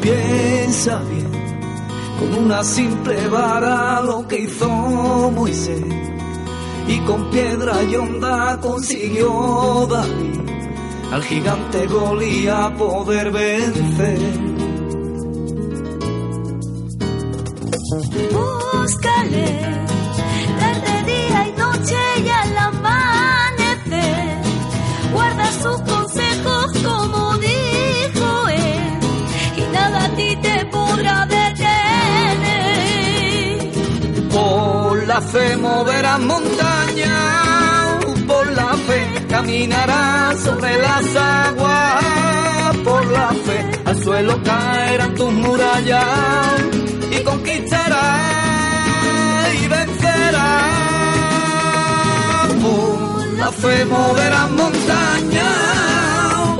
Piensa bien, con una simple vara lo que hizo Moisés y con piedra y onda consiguió David al gigante Golía poder vencer. Búscale Por la fe moverás montañas, por la fe caminarás sobre las aguas, por la fe al suelo caerán tus murallas y conquistarás y vencerás. Por la fe moverás montañas,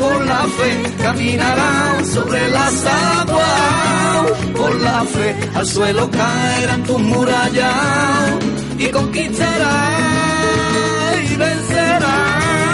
por la fe caminarás sobre las aguas, al suelo caerán tus murallas y conquistarás y vencerás.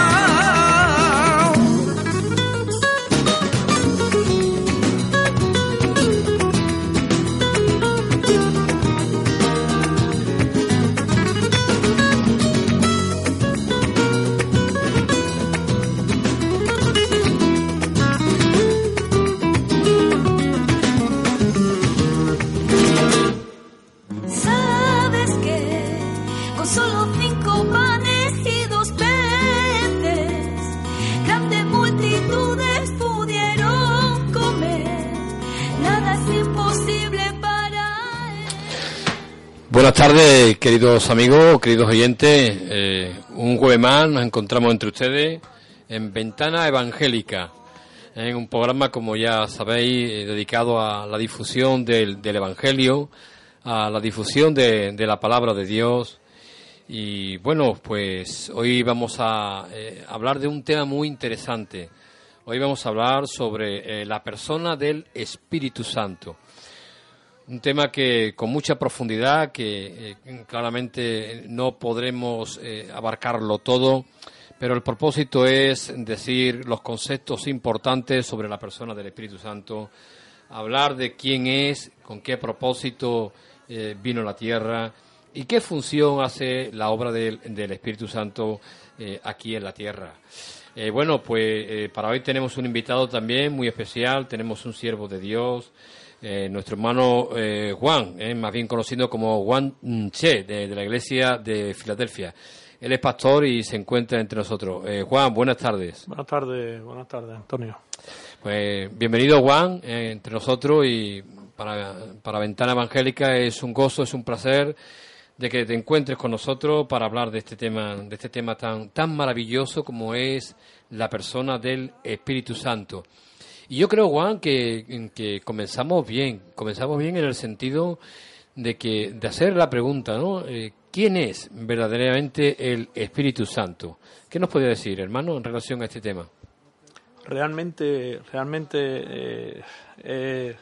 Buenas tardes, queridos amigos, queridos oyentes. Eh, un jueves más nos encontramos entre ustedes en Ventana Evangélica, en un programa, como ya sabéis, eh, dedicado a la difusión del, Evangelio, a la difusión de, la palabra de Dios. Y bueno, pues hoy vamos a eh, hablar de un tema muy interesante. Hoy vamos a hablar sobre la persona del Espíritu Santo un tema que con mucha profundidad, que eh, claramente no podremos eh, abarcarlo todo, pero el propósito es decir los conceptos importantes sobre la persona del Espíritu Santo, hablar de quién es, con qué propósito eh, vino a la tierra y qué función hace la obra del, del Espíritu Santo aquí en la tierra. Bueno, pues para hoy tenemos un invitado también muy especial, tenemos un siervo de Dios, eh, nuestro hermano eh, Juan, eh, más bien conocido como Juan Che, de, de la iglesia de Filadelfia. Él es pastor y se encuentra entre nosotros. Eh, Juan, buenas tardes. Buenas tardes, buenas tardes, Antonio. Pues bienvenido Juan eh, entre nosotros y para, para Ventana Evangélica es un gozo, es un placer de que te encuentres con nosotros para hablar de este tema, de este tema tan, tan maravilloso como es la persona del Espíritu Santo. Y yo creo, Juan, que, comenzamos bien, comenzamos bien en el sentido de que de hacer la pregunta, ¿no? Eh, ¿Quién es verdaderamente el Espíritu Santo? ¿Qué nos puede decir, hermano, en relación a este tema? Realmente, realmente, eh, eh,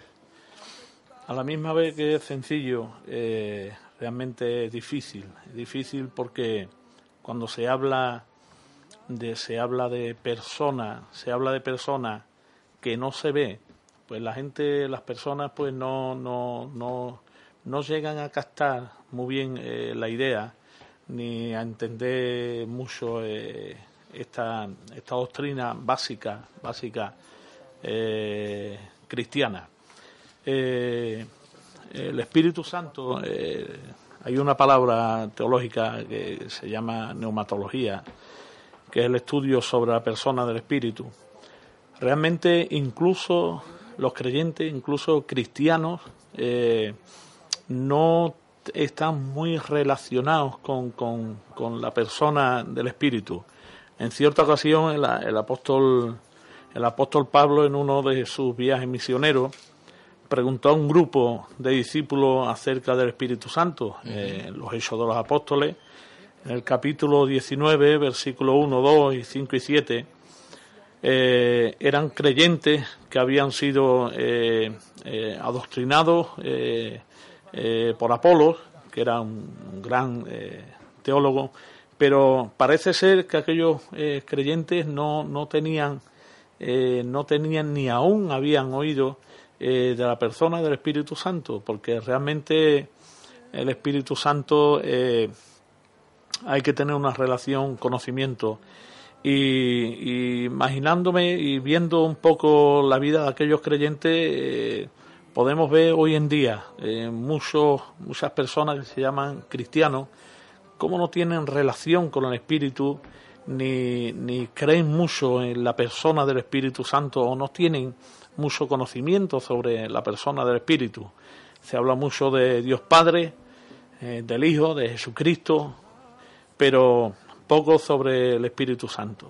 a la misma vez que es sencillo, realmente es difícil. Es difícil porque cuando se habla de, se habla de persona, se habla de persona que no se ve, pues la gente, las personas, pues no, no, no, no llegan a captar muy bien eh, la idea ni a entender mucho eh, esta, esta doctrina básica, básica eh, cristiana. El Espíritu Santo, hay una palabra teológica que se llama neumatología, que es el estudio sobre la persona del espíritu. Realmente incluso los creyentes, incluso cristianos, eh, no están muy relacionados con, con, la persona del espíritu. En cierta ocasión el, apóstol el apóstol Pablo en uno de sus viajes misioneros preguntó a un grupo de discípulos acerca del Espíritu Santo, eh, los Hechos de los Apóstoles, en el capítulo 19, versículos 1, 2 y 5 y 7, eh, eran creyentes que habían sido eh, adoctrinados por Apolos, que era un gran teólogo, pero parece ser que aquellos creyentes no, no tenían no tenían ni aún habían oído eh, de la persona del Espíritu Santo, porque realmente el Espíritu Santo eh, hay que tener una relación, conocimiento. Y, imaginándome y viendo un poco la vida de aquellos creyentes, eh, podemos ver hoy en día muchos, muchas personas que se llaman cristianos, cómo no tienen relación con el Espíritu, ni, ni creen mucho en la persona del Espíritu Santo, o no tienen mucho conocimiento sobre la persona del Espíritu. Se habla mucho de Dios Padre, eh, del Hijo, de Jesucristo, pero poco sobre el Espíritu Santo.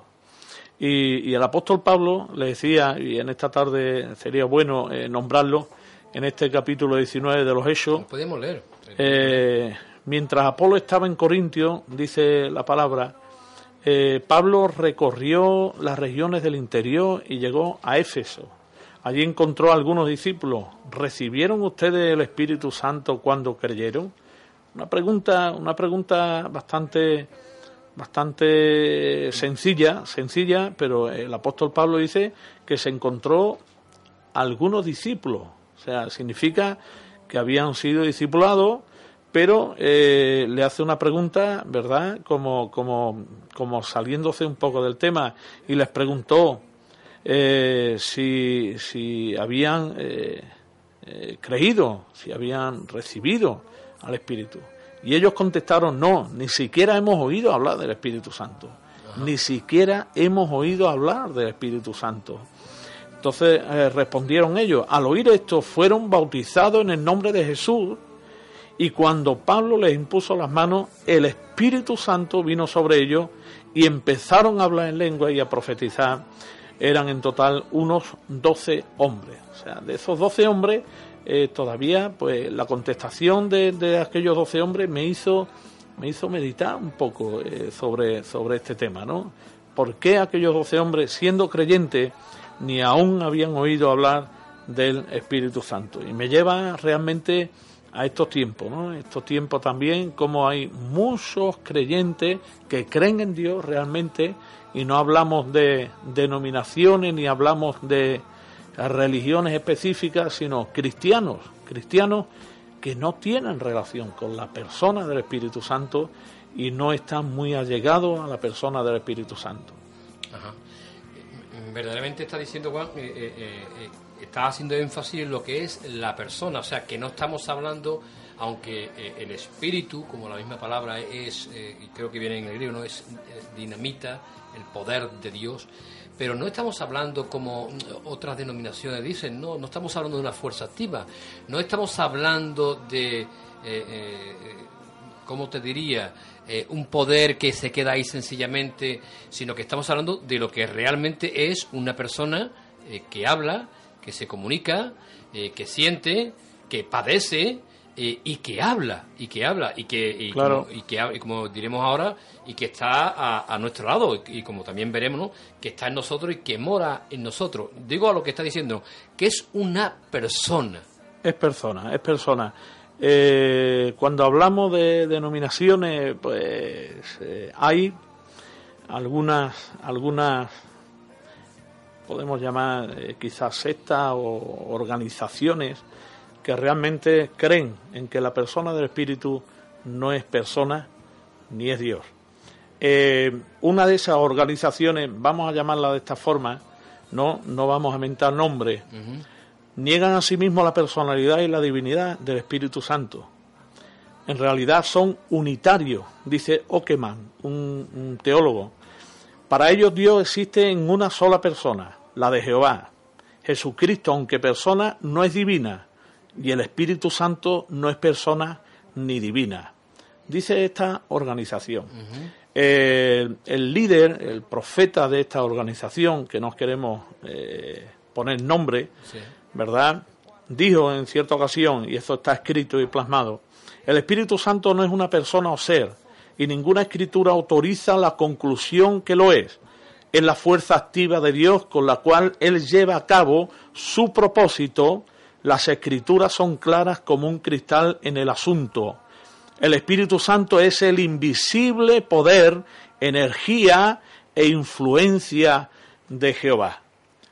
Y, el apóstol Pablo le decía, y en esta tarde sería bueno eh, nombrarlo, en este capítulo 19 de los Hechos. Podemos leer. Eh, mientras Apolo estaba en Corintio, dice la palabra, Pablo recorrió las regiones del interior y llegó a Éfeso Allí encontró a algunos discípulos. ¿Recibieron ustedes el Espíritu Santo cuando creyeron? Una pregunta, una pregunta bastante, bastante sencilla, sencilla, pero el apóstol Pablo dice que se encontró algunos discípulos. O sea, significa que habían sido discipulados, pero eh, le hace una pregunta, ¿verdad? Como, como, como saliéndose un poco del tema, y les preguntó, eh, si, si, habían eh, eh, creído, si habían recibido al Espíritu. Y ellos contestaron, no, ni siquiera hemos oído hablar del Espíritu Santo. Ni siquiera hemos oído hablar del Espíritu Santo. Entonces respondieron ellos, al oír esto fueron bautizados en el nombre de Jesús y cuando Pablo les impuso las manos, el Espíritu Santo vino sobre ellos y empezaron a hablar en lengua y a profetizar eran en total unos 12 hombres. O sea, de esos 12 hombres, eh, todavía, pues la contestación de, aquellos 12 hombres me hizo, me hizo meditar un poco eh, sobre, sobre este tema, ¿no? ¿Por qué aquellos 12 hombres, siendo creyentes, ni aún habían oído hablar del Espíritu Santo? Y me lleva realmente a estos tiempos, ¿no? Estos tiempos también, como hay muchos creyentes que creen en Dios realmente y no hablamos de denominaciones ni hablamos de religiones específicas, sino cristianos, cristianos que no tienen relación con la persona del Espíritu Santo y no están muy allegados a la persona del Espíritu Santo. Ajá. Verdaderamente está diciendo Juan, eh, eh, eh, está haciendo énfasis en lo que es la persona, o sea, que no estamos hablando aunque el espíritu, como la misma palabra es, y creo que viene en el griego, no es dinamita, el poder de Dios, pero no estamos hablando como otras denominaciones dicen, no, no estamos hablando de una fuerza activa, no estamos hablando de, eh, eh, ¿cómo te diría?, eh, un poder que se queda ahí sencillamente, sino que estamos hablando de lo que realmente es una persona que habla, que se comunica, que siente, que padece, eh, y que habla, y que habla, y que, y, como, y que como diremos ahora, y que está a, nuestro lado, y, como también veremos, que está en nosotros y que mora en nosotros. Digo a lo que está diciendo, que es una persona. Es persona, es persona. Eh, cuando hablamos de denominaciones, pues eh, hay algunas, algunas podemos llamar quizás sectas o organizaciones que realmente creen en que la persona del Espíritu no es persona ni es Dios. Eh, una de esas organizaciones, vamos a llamarla de esta forma, no, no vamos a mentar nombre, niegan a sí mismo la personalidad y la divinidad del Espíritu Santo. en realidad son unitarios, dice Okeman, un, un teólogo. Para ellos Dios existe en una sola persona, la de Jehová. Jesucristo, aunque persona, no es divina, y el Espíritu Santo no es persona ni divina. Dice esta organización. el líder, el profeta de esta organización, que no queremos eh, poner nombre, ¿verdad? Dijo en cierta ocasión, y esto está escrito y plasmado, el Espíritu Santo no es una persona o ser, y ninguna escritura autoriza la conclusión que lo es. Es la fuerza activa de Dios con la cual Él lleva a cabo su propósito. Las escrituras son claras como un cristal en el asunto. El Espíritu Santo es el invisible poder, energía e influencia de Jehová.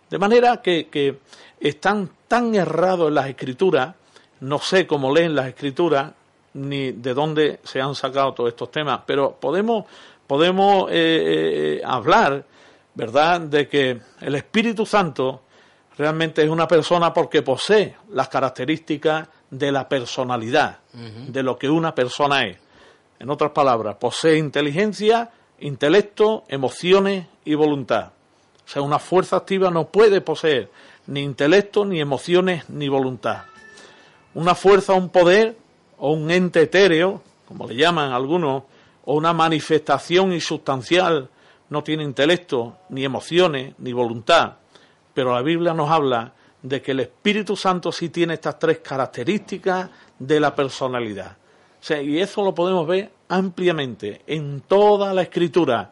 De manera que, están tan errados en las escrituras, no sé cómo leen las escrituras, ni de dónde se han sacado todos estos temas, pero podemos, podemos eh, eh, hablar, ¿verdad?, de que el Espíritu Santo realmente es una persona porque posee las características de la personalidad, de lo que una persona es. En otras palabras, posee inteligencia, intelecto, emociones y voluntad. O sea, una fuerza activa no puede poseer ni intelecto, ni emociones, ni voluntad. Una fuerza, un poder o un ente etéreo, como le llaman algunos, o una manifestación insustancial, no tiene intelecto, ni emociones, ni voluntad. Pero la Biblia nos habla de que el Espíritu Santo sí tiene estas tres características de la personalidad. y eso lo podemos ver ampliamente en toda la escritura.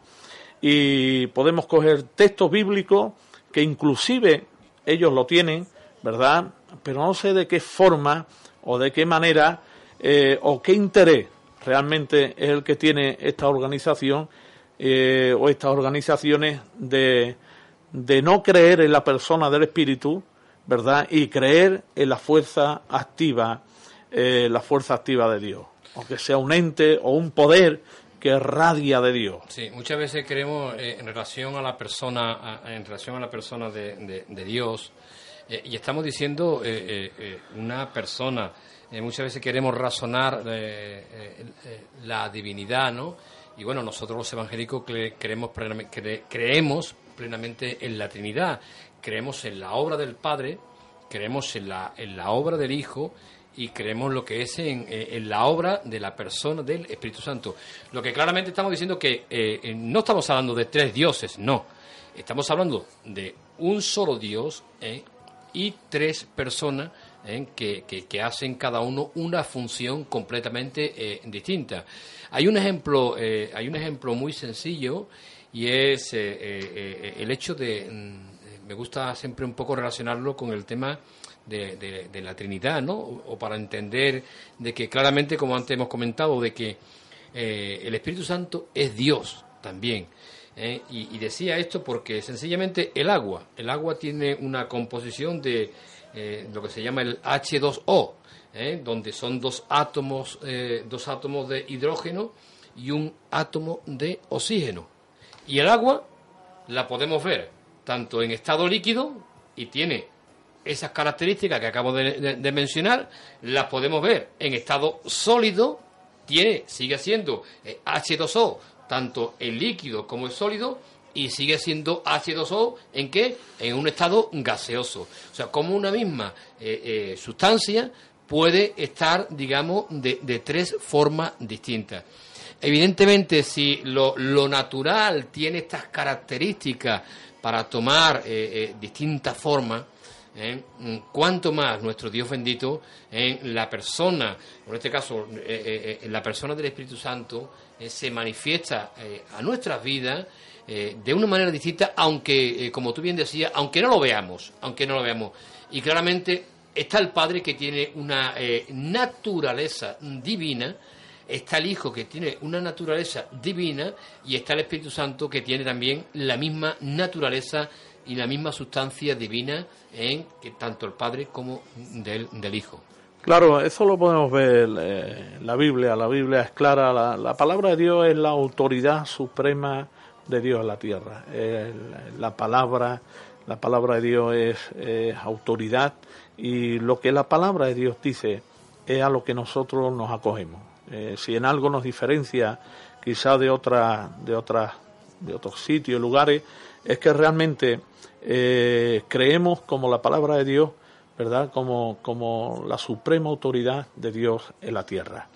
Y podemos coger textos bíblicos que inclusive ellos lo tienen, ¿verdad? Pero no sé de qué forma o de qué manera eh, o qué interés realmente es el que tiene esta organización eh, o estas organizaciones de, de no creer en la persona del Espíritu, ¿verdad? Y creer en la fuerza activa, eh, la fuerza activa de Dios, aunque sea un ente o un poder que radia de Dios. Sí, muchas veces creemos eh, en relación a la persona, en relación a la persona de, Dios, eh, y estamos diciendo una persona. muchas veces queremos razonar la divinidad, ¿no? Y bueno, nosotros los evangélicos creemos, creemos plenamente en la Trinidad creemos en la obra del Padre, creemos en la, en la obra del Hijo y creemos lo que es en, eh, en, la obra de la persona del Espíritu Santo. Lo que claramente estamos diciendo que eh, no estamos hablando de tres dioses, no. Estamos hablando de un solo Dios eh, y tres personas que, que, hacen cada uno una función completamente distinta. Hay un ejemplo, hay un ejemplo muy sencillo y es el hecho de mm, me gusta siempre un poco relacionarlo con el tema de, la Trinidad, ¿no? O, para entender de que claramente, como antes hemos comentado, de que eh, el Espíritu Santo es Dios también. ¿eh? Y, decía esto porque sencillamente el agua, el agua tiene una composición de eh, lo que se llama el H2O, donde son dos átomos, dos átomos de hidrógeno y un átomo de oxígeno. Y el agua la podemos ver tanto en estado líquido y tiene esas características que acabo de, mencionar, las podemos ver en estado sólido, tiene, sigue siendo eh, H2O, tanto en líquido como en sólido, y sigue siendo H2O en qué? En un estado gaseoso. O sea, como una misma eh, eh, sustancia puede estar, digamos, de, tres formas distintas. Evidentemente, si lo, lo natural tiene estas características para tomar eh, eh, distintas formas, ¿eh? mm, cuanto más nuestro Dios bendito en la persona, en este caso en la persona del Espíritu Santo, se manifiesta a nuestras vidas de una manera distinta, aunque, como tú bien decías, aunque no lo veamos, aunque no lo veamos. Y claramente está el Padre que tiene una naturaleza divina, está el Hijo que tiene una naturaleza divina y está el Espíritu Santo que tiene también la misma naturaleza y la misma sustancia divina en que tanto el Padre como del, Hijo. Claro, eso lo podemos ver eh, la Biblia. La Biblia es clara. La, palabra de Dios es la autoridad suprema de Dios en la tierra. la palabra, la palabra de Dios es autoridad y lo que la palabra de Dios dice es a lo que nosotros nos acogemos eh, si en algo nos diferencia quizá de otra, de otras, de otros sitios, lugares, es que realmente eh, creemos como la palabra de Dios, ¿verdad? Como, como la suprema autoridad de Dios en la tierra.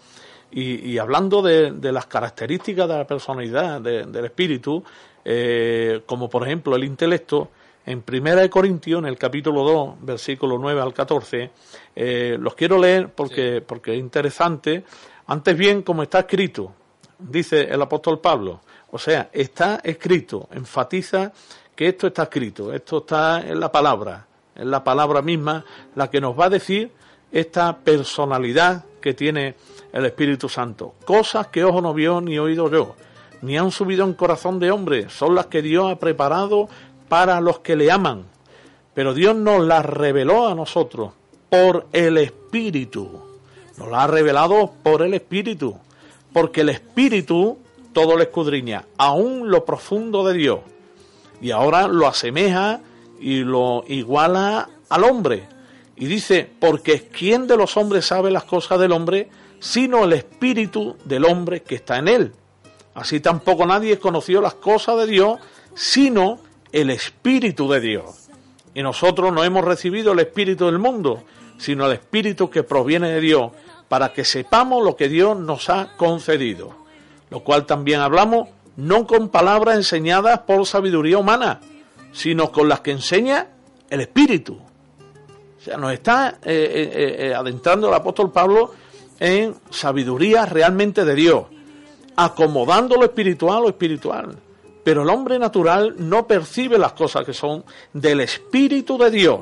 Y, hablando de, las características de la personalidad, del espíritu, eh, como por ejemplo el intelecto, en Primera de Corintios, en el capítulo 2, versículo 9 al 14, eh, los quiero leer porque, porque es interesante. Antes bien, como está escrito, dice el apóstol Pablo, o sea, está escrito, enfatiza que esto está escrito, esto está en la palabra, es la palabra misma la que nos va a decir esta personalidad que tiene el Espíritu Santo. Cosas que ojo no vio ni oído yo, ni han subido en corazón de hombre, son las que Dios ha preparado para los que le aman. Pero Dios nos las reveló a nosotros por el Espíritu. Nos las ha revelado por el Espíritu. Porque el Espíritu todo lo escudriña, aún lo profundo de Dios. Y ahora lo asemeja y lo iguala al hombre. Y dice, porque ¿quién de los hombres sabe las cosas del hombre sino el espíritu del hombre que está en él? Así tampoco nadie conoció las cosas de Dios sino el espíritu de Dios. Y nosotros no hemos recibido el espíritu del mundo, sino el espíritu que proviene de Dios, para que sepamos lo que Dios nos ha concedido. Lo cual también hablamos no con palabras enseñadas por sabiduría humana, sino con las que enseña el Espíritu. O sea, nos está eh, eh, eh, adentrando el apóstol Pablo en sabiduría realmente de Dios, acomodando lo espiritual a lo espiritual. Pero el hombre natural no percibe las cosas que son del Espíritu de Dios,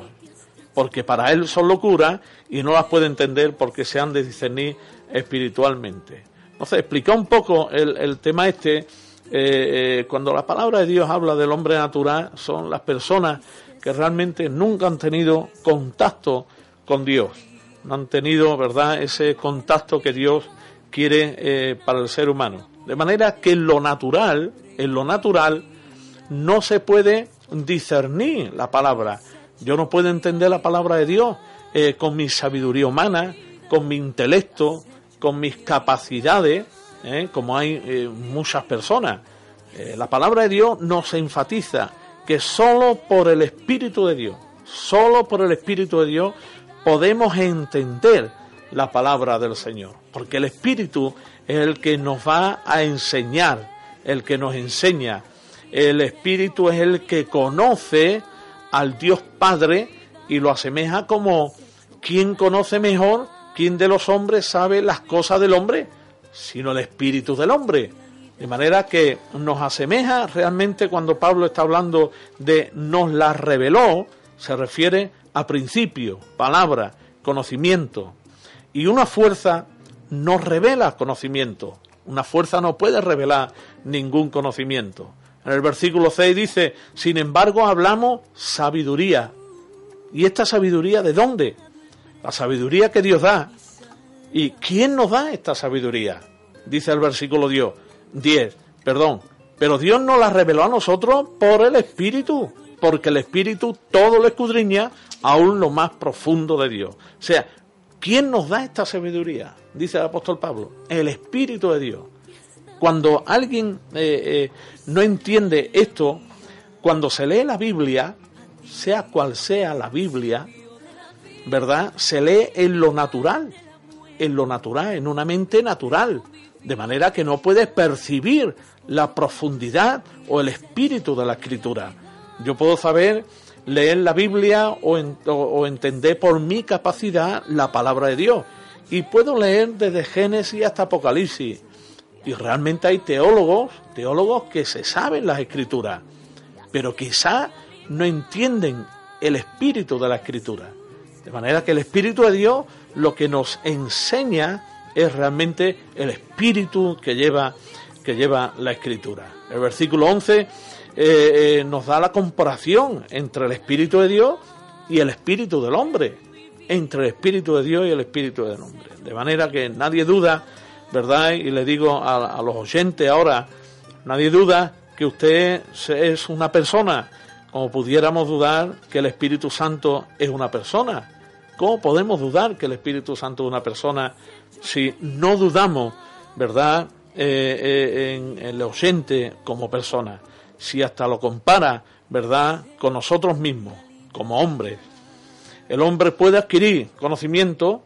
porque para él son locuras y no las puede entender porque se han de discernir espiritualmente. Entonces, explica un poco el, el tema este eh, eh, cuando la palabra de Dios habla del hombre natural, son las personas que realmente nunca han tenido contacto con Dios, no han tenido, ¿verdad?, ese contacto que Dios quiere eh, para el ser humano. De manera que en lo natural, en lo natural, no se puede discernir la palabra. Yo no puedo entender la palabra de Dios con mi sabiduría humana, con mi intelecto, con mis capacidades, ¿eh? como hay eh, muchas personas. Eh, la palabra de Dios nos enfatiza que solo por el Espíritu de Dios, solo por el Espíritu de Dios podemos entender la palabra del Señor, porque el Espíritu es el que nos va a enseñar, el que nos enseña. El Espíritu es el que conoce al Dios Padre y lo asemeja como quien conoce mejor, quien de los hombres sabe las cosas del hombre sino el espíritu del hombre. De manera que nos asemeja realmente cuando Pablo está hablando de nos la reveló, se refiere a principio, palabra, conocimiento. Y una fuerza nos revela conocimiento. Una fuerza no puede revelar ningún conocimiento. En el versículo 6 dice, sin embargo hablamos sabiduría. ¿Y esta sabiduría de dónde? La sabiduría que Dios da ¿Y quién nos da esta sabiduría? Dice el versículo 10, perdón. Pero Dios nos la reveló a nosotros por el Espíritu, porque el Espíritu todo lo escudriña aún lo más profundo de Dios. O sea, ¿quién nos da esta sabiduría? Dice el apóstol Pablo, el Espíritu de Dios. Cuando alguien eh, eh, no entiende esto, cuando se lee la Biblia, sea cual sea la Biblia, ¿verdad? Se lee en lo natural en lo natural, en una mente natural, de manera que no puedes percibir la profundidad o el espíritu de la escritura. Yo puedo saber leer la Biblia o, entender por mi capacidad la palabra de Dios. Y puedo leer desde Génesis hasta Apocalipsis. Y realmente hay teólogos, teólogos que se saben las escrituras, pero quizá no entienden el espíritu de la escritura. De manera que el espíritu de Dios lo que nos enseña es realmente el espíritu que lleva, que lleva la escritura. El versículo 11 eh, eh, nos da la comparación entre el espíritu de Dios y el espíritu del hombre, entre el espíritu de Dios y el espíritu del hombre. De manera que nadie duda, ¿verdad? Y le digo a, los oyentes ahora, nadie duda que usted es una persona, como pudiéramos dudar que el Espíritu Santo es una persona ¿Cómo podemos dudar que el Espíritu Santo es una persona si no dudamos, ¿verdad?, eh, eh, en, el oyente como persona, si hasta lo compara, ¿verdad?, con nosotros mismos, como hombres, el hombre puede adquirir conocimiento,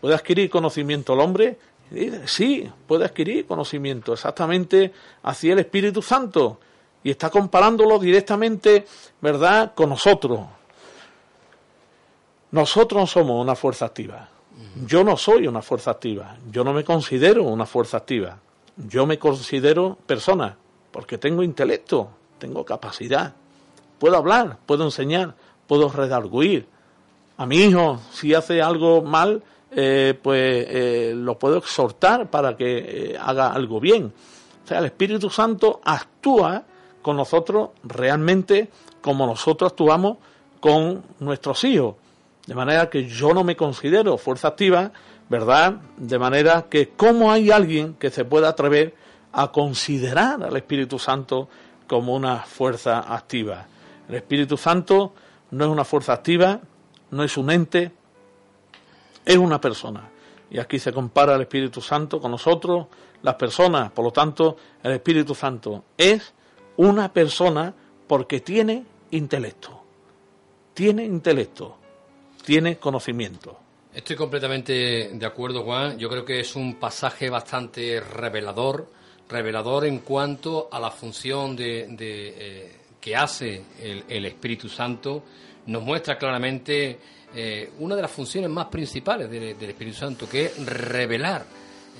puede adquirir conocimiento el hombre, sí, puede adquirir conocimiento, exactamente así el Espíritu Santo, y está comparándolo directamente, ¿verdad?, con nosotros. Nosotros no somos una fuerza activa. Yo no soy una fuerza activa. Yo no me considero una fuerza activa. Yo me considero persona, porque tengo intelecto, tengo capacidad. Puedo hablar, puedo enseñar, puedo redarguir. A mi hijo, si hace algo mal, eh, pues eh, lo puedo exhortar para que eh, haga algo bien. O sea, el Espíritu Santo actúa con nosotros realmente como nosotros actuamos con nuestros hijos. De manera que yo no me considero fuerza activa, ¿verdad? De manera que cómo hay alguien que se pueda atrever a considerar al Espíritu Santo como una fuerza activa. El Espíritu Santo no es una fuerza activa, no es un ente, es una persona. Y aquí se compara el Espíritu Santo con nosotros, las personas. Por lo tanto, el Espíritu Santo es una persona porque tiene intelecto. Tiene intelecto, tiene conocimiento. Estoy completamente de acuerdo, Juan. Yo creo que es un pasaje bastante revelador, revelador en cuanto a la función de, eh, que hace el, Espíritu Santo. Nos muestra claramente eh, una de las funciones más principales del, Espíritu Santo, que es revelar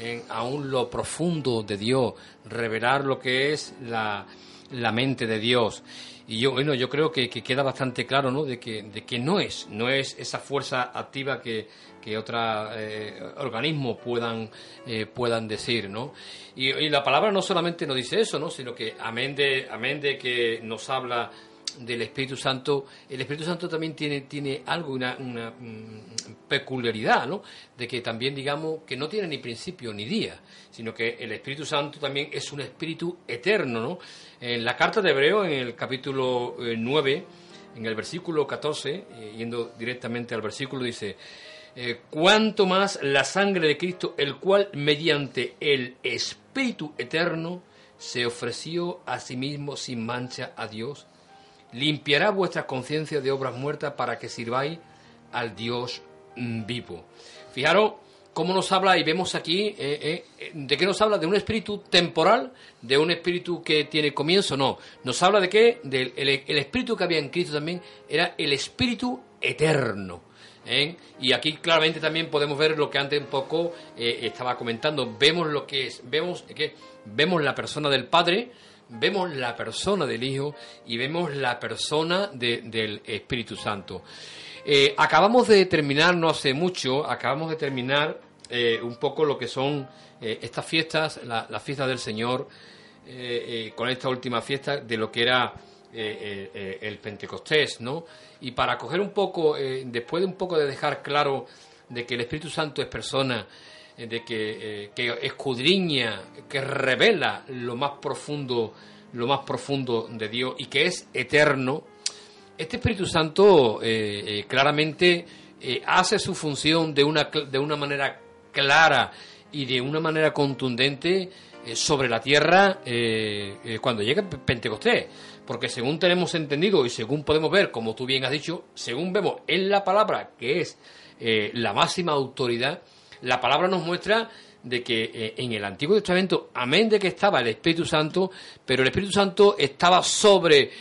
en aún lo profundo de Dios, revelar lo que es la, la mente de Dios. Y yo, bueno, yo creo que, queda bastante claro, ¿no? De que, de que no es, no es esa fuerza activa que, que otros eh, organismos puedan, eh, puedan decir, ¿no? Y, la palabra no solamente nos dice eso, ¿no? Sino que amén de, amén de que nos habla del Espíritu Santo, el Espíritu Santo también tiene, tiene algo, una, mm, peculiaridad, ¿no? De que también, digamos, que no tiene ni principio ni día, sino que el Espíritu Santo también es un espíritu eterno, ¿no? En la carta de Hebreo, en el capítulo 9, eh, en el versículo 14, eh, yendo directamente al versículo, dice, eh, cuanto más la sangre de Cristo, el cual mediante el Espíritu eterno se ofreció a sí mismo sin mancha a Dios, limpiará vuestra conciencia de obras muertas para que sirváis al Dios mm, vivo. Fijaros cómo nos habla, y vemos aquí, eh, eh, ¿de qué nos habla? ¿De un espíritu temporal? ¿De un espíritu que tiene comienzo? No. Nos habla de qué? Del el, espíritu que había en Cristo también era el espíritu eterno. ¿eh? Y aquí claramente también podemos ver lo que antes un poco estaba comentando. Vemos lo que es, vemos que vemos la persona del Padre, vemos la persona del Hijo y vemos la persona del Espíritu Santo. acabamos de terminar, no hace mucho, acabamos de terminar eh, un poco lo que son eh, estas fiestas, la, la, fiesta del Señor, eh, con esta última fiesta de lo que era el Pentecostés, ¿no? Y para coger un poco, después de un poco de dejar claro de que el Espíritu Santo es persona, de que, que escudriña, que revela lo más profundo, lo más profundo de Dios y que es eterno, este Espíritu Santo claramente hace su función de una, de una manera clara y de una manera contundente eh, sobre la tierra eh, eh, cuando llegue Pentecostés. Porque según tenemos entendido y según podemos ver, como tú bien has dicho, según vemos en la palabra, que es la máxima autoridad, la palabra nos muestra de que en el Antiguo Testamento, amén de que estaba el Espíritu Santo, pero el Espíritu Santo estaba sobre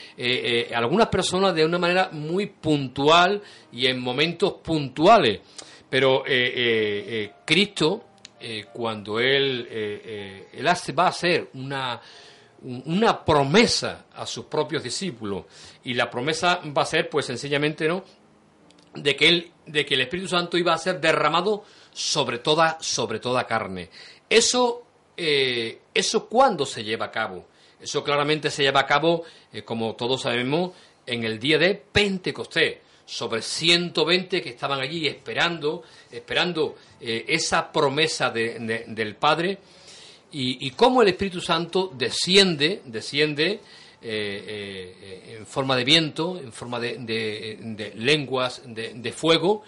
algunas personas de una manera muy puntual y en momentos puntuales. Pero eh, eh, eh, Cristo, cuando él, él hace, va a hacer una, una promesa a sus propios discípulos, y la promesa va a ser, pues sencillamente, ¿no? De que, él, de que el Espíritu Santo iba a ser derramado sobre toda, sobre toda carne. Eso, eso cuándo se lleva a cabo? Eso claramente se lleva a cabo, como todos sabemos, en el día de Pentecostés sobre 120 que estaban allí esperando, esperando eh, esa promesa del Padre y, cómo el Espíritu Santo desciende, desciende en forma de viento, en forma de, lenguas de, fuego,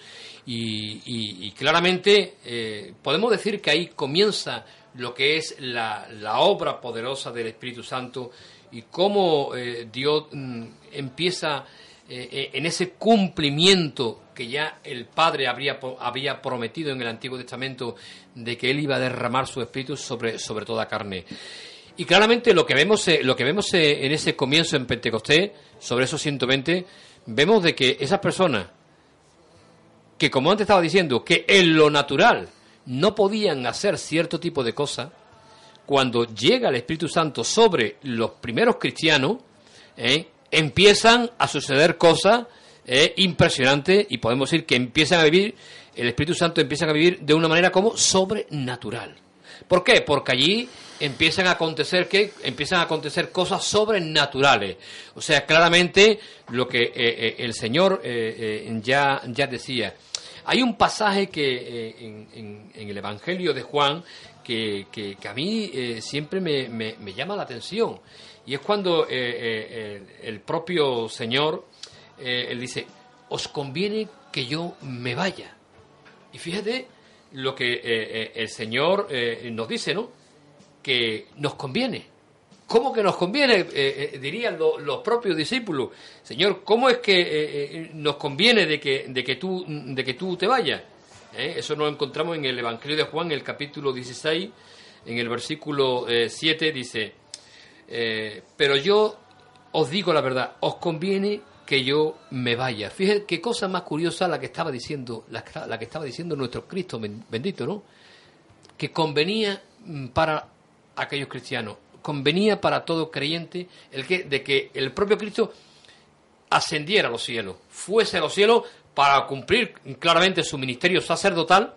y, claramente podemos decir que ahí comienza lo que es la, la obra poderosa del Espíritu Santo y cómo Dios mm, empieza en ese cumplimiento que ya el Padre habría, había prometido en el Antiguo Testamento de que Él iba a derramar su Espíritu sobre, sobre toda carne. Y claramente lo que vemos, eh, lo que vemos eh, en ese comienzo en Pentecostés, sobre esos 120, vemos de que esas personas que, como antes estaba diciendo, que en lo natural no podían hacer cierto tipo de cosas, cuando llega el Espíritu Santo sobre los primeros cristianos, eh, empiezan a suceder cosas es impresionante y podemos decir que empiezan a vivir, el Espíritu Santo empieza a vivir de una manera como sobrenatural. ¿Por qué? Porque allí empiezan a acontecer que empiezan a acontecer cosas sobrenaturales. O sea, claramente lo que eh, eh, el Señor eh, ya, ya decía. Hay un pasaje que en, el Evangelio de Juan que, a mí siempre me, llama la atención. Y es cuando el propio Señor eh, él dice, os conviene que yo me vaya. Y fíjate lo que eh, eh, el Señor nos dice, ¿no? Que nos conviene. ¿Cómo que nos conviene? dirían los propios discípulos. Señor, ¿cómo es que nos conviene de que, de, que tú, de que tú te vayas? Eso lo encontramos en el Evangelio de Juan, el capítulo 16, en el versículo 7, dice, pero yo os digo la verdad, os conviene que yo me vaya. Fíjate qué cosa más curiosa la que estaba diciendo, la, que estaba diciendo nuestro Cristo bendito, ¿no? Que convenía mm, para aquellos cristianos, convenía para todo creyente el que, de que el propio Cristo ascendiera a los cielos, fuese a los cielos para cumplir claramente su ministerio sacerdotal,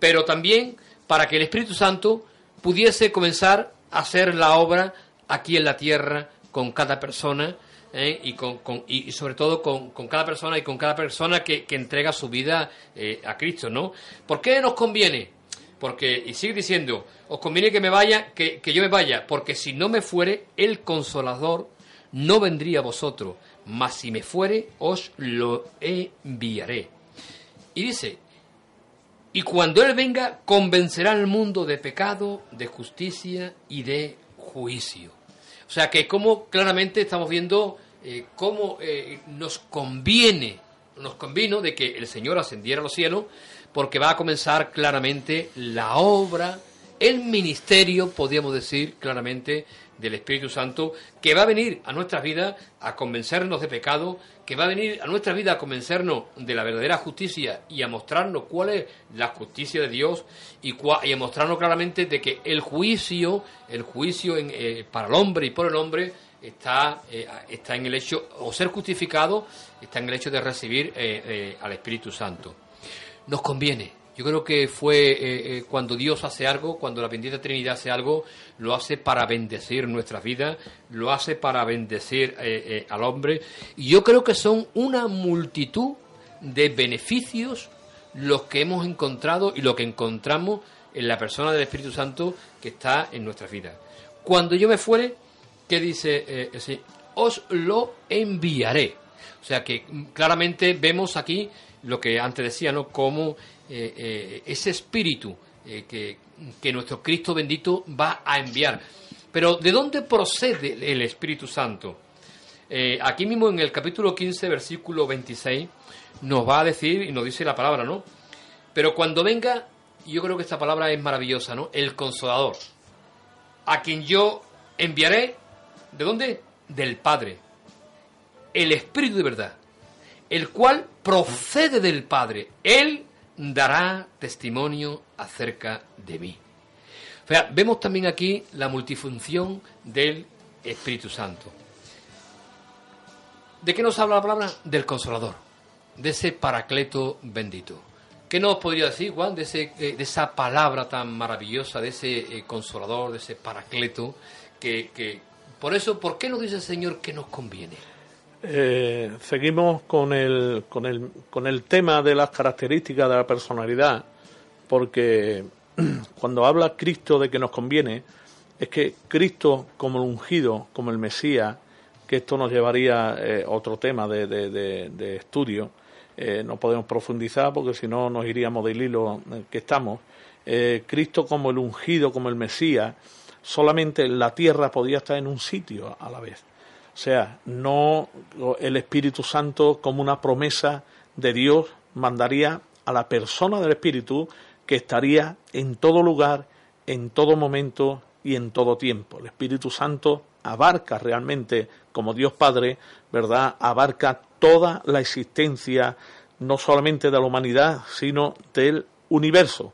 pero también para que el Espíritu Santo pudiese comenzar a hacer la obra aquí en la tierra con cada persona ¿eh? y, con, y, sobre todo con, cada persona y con cada persona que, entrega su vida eh, a Cristo, ¿no? ¿Por qué nos conviene? Porque, y sigue diciendo, os conviene que me vaya, que, yo me vaya, porque si no me fuere, el consolador no vendría a vosotros, mas si me fuere, os lo enviaré. Y dice, y cuando Él venga, convencerá al mundo de pecado, de justicia y de juicio. O sea que como claramente estamos viendo eh, cómo eh, nos conviene, nos convino de que el Señor ascendiera a los cielos, porque va a comenzar claramente la obra, el ministerio, podríamos decir claramente, del Espíritu Santo, que va a venir a nuestras vidas a convencernos de pecado, que va a venir a nuestra vida a convencernos de la verdadera justicia y a mostrarnos cuál es la justicia de Dios y, y a mostrarnos claramente de que el juicio, el juicio eh, para el hombre y por el hombre está, eh, está en el hecho, o ser justificado, está en el hecho de recibir eh, al Espíritu Santo. Nos conviene, yo creo que fue eh, eh, cuando Dios hace algo, cuando la bendita Trinidad hace algo, lo hace para bendecir nuestras vidas, lo hace para bendecir eh, al hombre. Y yo creo que son una multitud de beneficios los que hemos encontrado y lo que encontramos en la persona del Espíritu Santo que está en nuestras vidas. Cuando yo me fuere, ¿qué dice? os lo enviaré. O sea que mm, claramente vemos aquí lo que antes decía, ¿no? Cómo eh, eh, ese espíritu eh, que, nuestro Cristo bendito va a enviar. Pero ¿de dónde procede el Espíritu Santo? aquí mismo en el capítulo 15, versículo 26, nos va a decir, y nos dice la palabra, ¿no? Pero cuando venga, yo creo que esta palabra es maravillosa, ¿no? El consolador, a quien yo enviaré, ¿de dónde? Del Padre, el Espíritu de verdad, el cual procede del Padre. Él dará testimonio acerca de mí. vemos también aquí la multifunción del Espíritu Santo. ¿De qué nos habla la palabra? Del consolador, de ese paracleto bendito. ¿Qué nos podría decir, Juan, de, ese, eh, de esa palabra tan maravillosa, de ese eh, consolador, de ese paracleto? Que, que, por eso, ¿por qué nos dice el Señor que nos conviene? Eh, seguimos con el, con, el, con el tema de las características de la personalidad, porque cuando habla Cristo de que nos conviene, es que Cristo como el ungido, como el Mesías, que esto nos llevaría eh, otro tema de, de, estudio. Eh, no podemos profundizar porque si no nos iríamos del hilo que estamos. Eh, Cristo como el ungido, como el Mesías, solamente la tierra podía estar en un sitio a la vez. Sea, no el Espíritu Santo como una promesa de Dios mandaría a la persona del Espíritu que estaría en todo lugar, en todo momento y en todo tiempo. El Espíritu Santo abarca realmente, como Dios Padre, ¿verdad? Abarca toda la existencia, no solamente de la humanidad, sino del universo.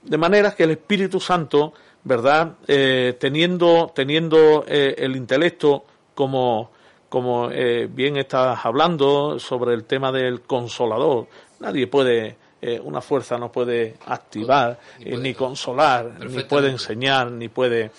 De manera que el Espíritu Santo, ¿verdad? Eh, teniendo teniendo eh, el intelecto como, como eh, bien estás hablando sobre el tema del consolador, nadie puede una fuerza no puede activar, ni, consolar, ni puede enseñar, ni puede.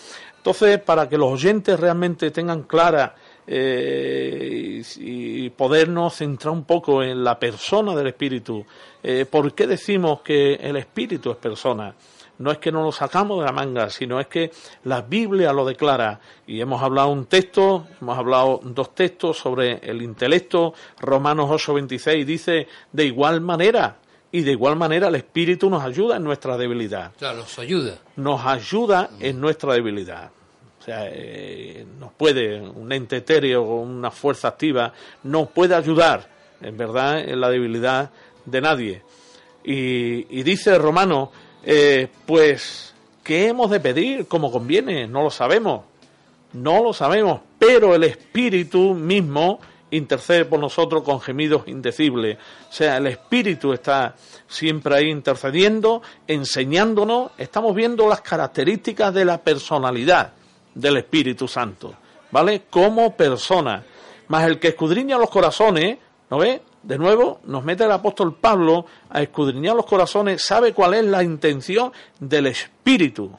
Entonces, para que los oyentes realmente tengan clara eh, y, podernos centrar un poco en la persona del Espíritu, eh, ¿por qué decimos que el Espíritu es persona? No es que no lo sacamos de la manga, sino es que la Biblia lo declara. Y hemos hablado un texto, hemos hablado dos textos sobre el intelecto. Romanos 8:26 dice, de igual manera, y de igual manera el Espíritu nos ayuda en nuestra debilidad. Claro, nos ayuda. Nos ayuda en nuestra debilidad sea, eh, nos puede, un ente etéreo o una fuerza activa, nos puede ayudar, en verdad, en la debilidad de nadie. Y, dice Romano, eh, pues, ¿qué hemos de pedir como conviene? No lo sabemos, no lo sabemos, pero el Espíritu mismo intercede por nosotros con gemidos indecibles. O sea, el Espíritu está siempre ahí intercediendo, enseñándonos, estamos viendo las características de la personalidad del Espíritu Santo, ¿vale? Como persona. Más el que escudriña los corazones, ¿no ve? De nuevo, nos mete el apóstol Pablo a escudriñar los corazones, sabe cuál es la intención del Espíritu,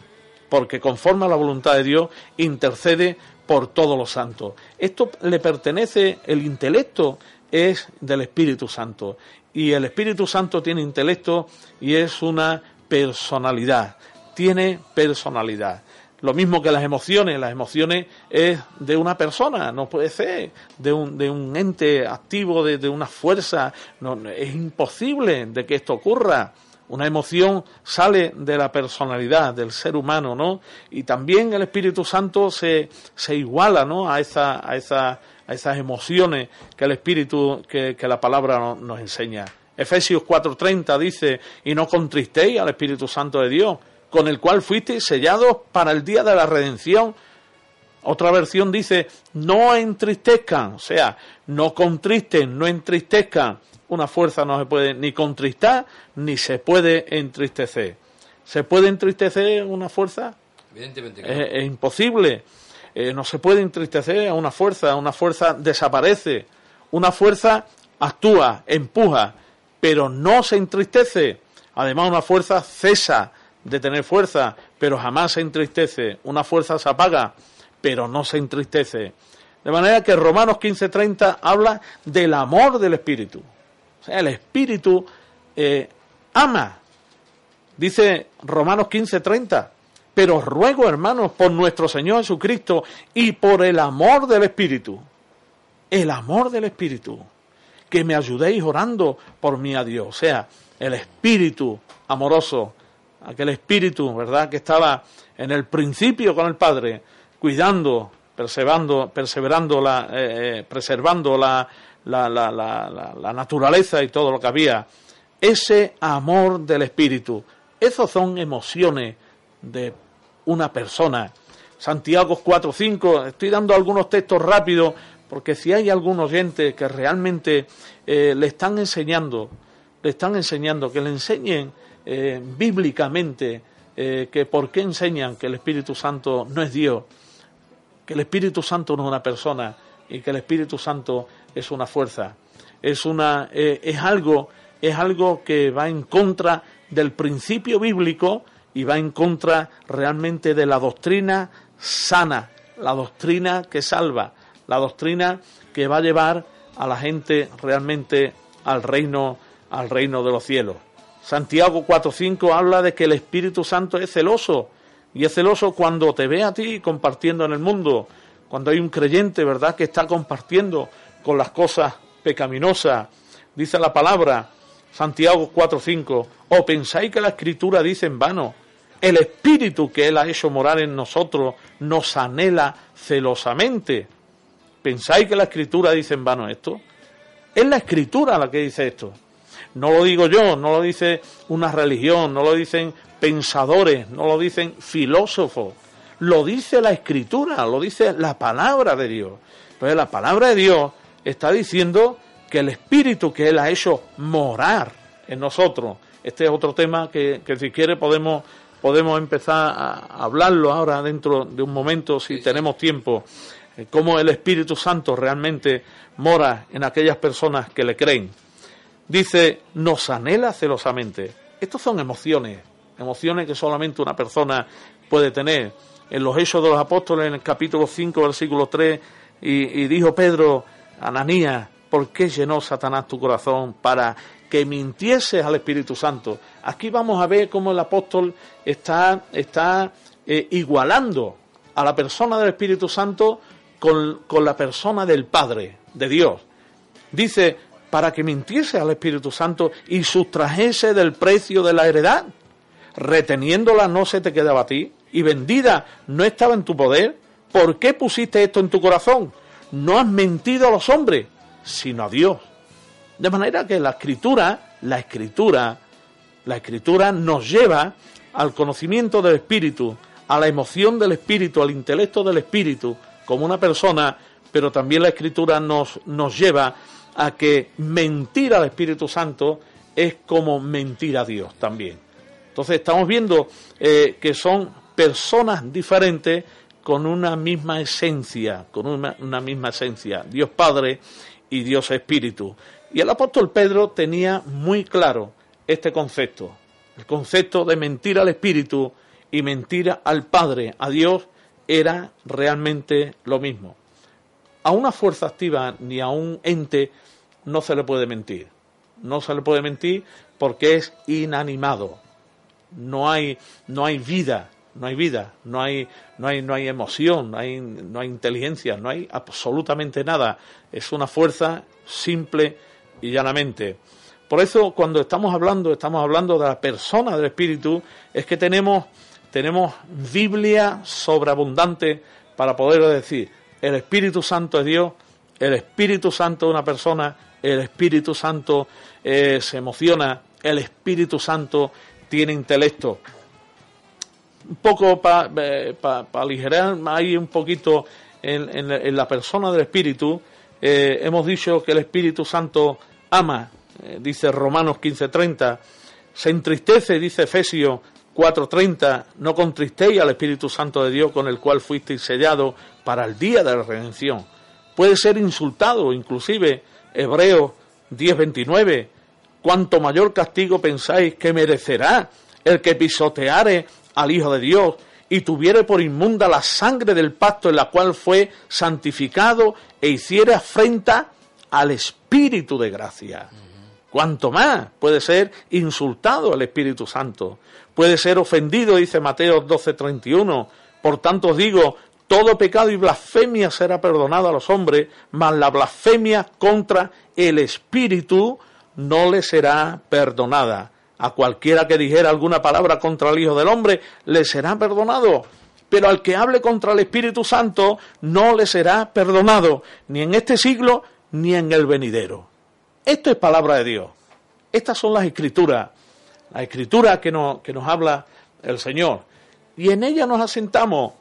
porque conforme a la voluntad de Dios intercede por todos los santos. Esto le pertenece, el intelecto es del Espíritu Santo, y el Espíritu Santo tiene intelecto y es una personalidad, tiene personalidad. Lo mismo que las emociones, las emociones es de una persona, no puede ser de un, de un ente activo, de, una fuerza, no, es imposible de que esto ocurra. Una emoción sale de la personalidad del ser humano, ¿no? Y también el Espíritu Santo se, se iguala, ¿no? A, esa, a, esa, a esas emociones que el Espíritu, que, que la palabra nos enseña. Efesios 4:30 dice, y no contristéis al Espíritu Santo de Dios, con el cual fuiste sellado para el día de la redención. Otra versión dice, no entristezcan, o sea, no contristen, no entristezcan. Una fuerza no se puede ni contristar ni se puede entristecer. ¿Se puede entristecer una fuerza? Evidentemente es, imposible. Eh, no se puede entristecer a una fuerza, una fuerza desaparece. Una fuerza actúa, empuja, pero no se entristece. Además, una fuerza cesa, de tener fuerza, pero jamás se entristece. Una fuerza se apaga, pero no se entristece. De manera que Romanos 15:30 habla del amor del Espíritu. O sea, el Espíritu eh, ama. Dice Romanos 15:30, pero ruego, hermanos, por nuestro Señor Jesucristo y por el amor del Espíritu, el amor del Espíritu, que me ayudéis orando por mí a Dios. O sea, el Espíritu amoroso aquel espíritu, ¿verdad?, que estaba en el principio con el Padre, cuidando, perseverando, perseverando la, eh, eh, preservando la, la, la, naturaleza y todo lo que había. Ese amor del espíritu, esos son emociones de una persona. Santiago 4, 5, estoy dando algunos textos rápidos, porque si hay algún oyente que realmente eh, le están enseñando, le están enseñando, que le enseñen eh, bíblicamente eh, que por qué enseñan que el Espíritu Santo no es Dios, que el Espíritu Santo no es una persona y que el Espíritu Santo es una fuerza, es una eh, es algo es algo que va en contra del principio bíblico y va en contra realmente de la doctrina sana, la doctrina que salva, la doctrina que va a llevar a la gente realmente al reino al reino de los cielos. Santiago 4.5 habla de que el Espíritu Santo es celoso y es celoso cuando te ve a ti compartiendo en el mundo, cuando hay un creyente, ¿verdad?, que está compartiendo con las cosas pecaminosas. Dice la palabra, Santiago 4:5, o pensáis que la escritura dice en vano, el espíritu que Él ha hecho morar en nosotros nos anhela celosamente. ¿Pensáis que la escritura dice en vano esto? Es la escritura la que dice esto. No lo digo yo, no lo dice una religión, no lo dicen pensadores, no lo dicen filósofos. Lo dice la escritura, lo dice la palabra de Dios. Entonces la palabra de Dios está diciendo que el espíritu que Él ha hecho morar en nosotros, este es otro tema que, que si quiere podemos podemos empezar a hablarlo ahora dentro de un momento si tenemos tiempo, eh, cómo el Espíritu Santo realmente mora en aquellas personas que le creen. Dice, nos anhela celosamente. Estas son emociones, emociones que solamente una persona puede tener. En los Hechos de los Apóstoles, en el capítulo 5, versículo 3, y, y dijo Pedro, Ananías, ¿por qué llenó Satanás tu corazón para que mintieses al Espíritu Santo. Aquí vamos a ver cómo el apóstol está, está eh, igualando a la persona del Espíritu Santo con, con, la persona del Padre, de Dios. Dice, para que mintiese al Espíritu Santo y sustrajese del precio de la heredad, reteniéndola no se te quedaba a ti, y vendida no estaba en tu poder, ¿por qué pusiste esto en tu corazón? No has mentido a los hombres, sino a Dios. De manera que la escritura, la escritura, la escritura nos lleva al conocimiento del espíritu, a la emoción del espíritu, al intelecto del espíritu, como una persona, pero también la escritura nos, nos lleva a que mentir al Espíritu Santo es como mentir a Dios también. Entonces estamos viendo eh, que son personas diferentes con una misma esencia, con una, una misma esencia, Dios Padre y Dios Espíritu. Y el apóstol Pedro tenía muy claro este concepto, el concepto de mentir al Espíritu y mentir al Padre, a Dios, era realmente lo mismo. A una fuerza activa ni a un ente no se le puede mentir. No se le puede mentir porque es inanimado. No hay, no hay vida, no hay vida, no hay, no hay, no hay emoción, no hay, no hay inteligencia, no hay absolutamente nada. Es una fuerza simple y llanamente. Por eso cuando estamos hablando, estamos hablando de la persona del Espíritu, es que tenemos, tenemos Biblia sobreabundante para poder decir, el Espíritu Santo es Dios, el Espíritu Santo es una persona, el Espíritu Santo eh, se emociona, el Espíritu Santo tiene intelecto. Un poco para eh, aligerar ahí un poquito en, la persona del Espíritu, eh, hemos dicho que el Espíritu Santo ama, dice Romanos 15:30, se entristece, dice Efesios 4:30, no contristéis al Espíritu Santo de Dios con el cual fuisteis sellados para el día de la redención. Puede ser insultado, inclusive Hebreos 10:29, cuanto mayor castigo pensáis que merecerá el que pisoteare al Hijo de Dios y tuviere por inmunda la sangre del pacto en la cual fue santificado e hiciere afrenta al Espíritu de gracia. Cuanto más puede ser insultado al Espíritu Santo, puede ser ofendido, dice Mateo 12:31. Por tanto os digo, todo pecado y blasfemia será perdonado a los hombres, mas la blasfemia contra el Espíritu no le será perdonada. A cualquiera que dijera alguna palabra contra el Hijo del Hombre, le será perdonado. Pero al que hable contra el Espíritu Santo, no le será perdonado, ni en este siglo, ni en el venidero. Esto es palabra de Dios. Estas son las escrituras, la escritura que nos, que nos habla el Señor. Y en ella nos asentamos.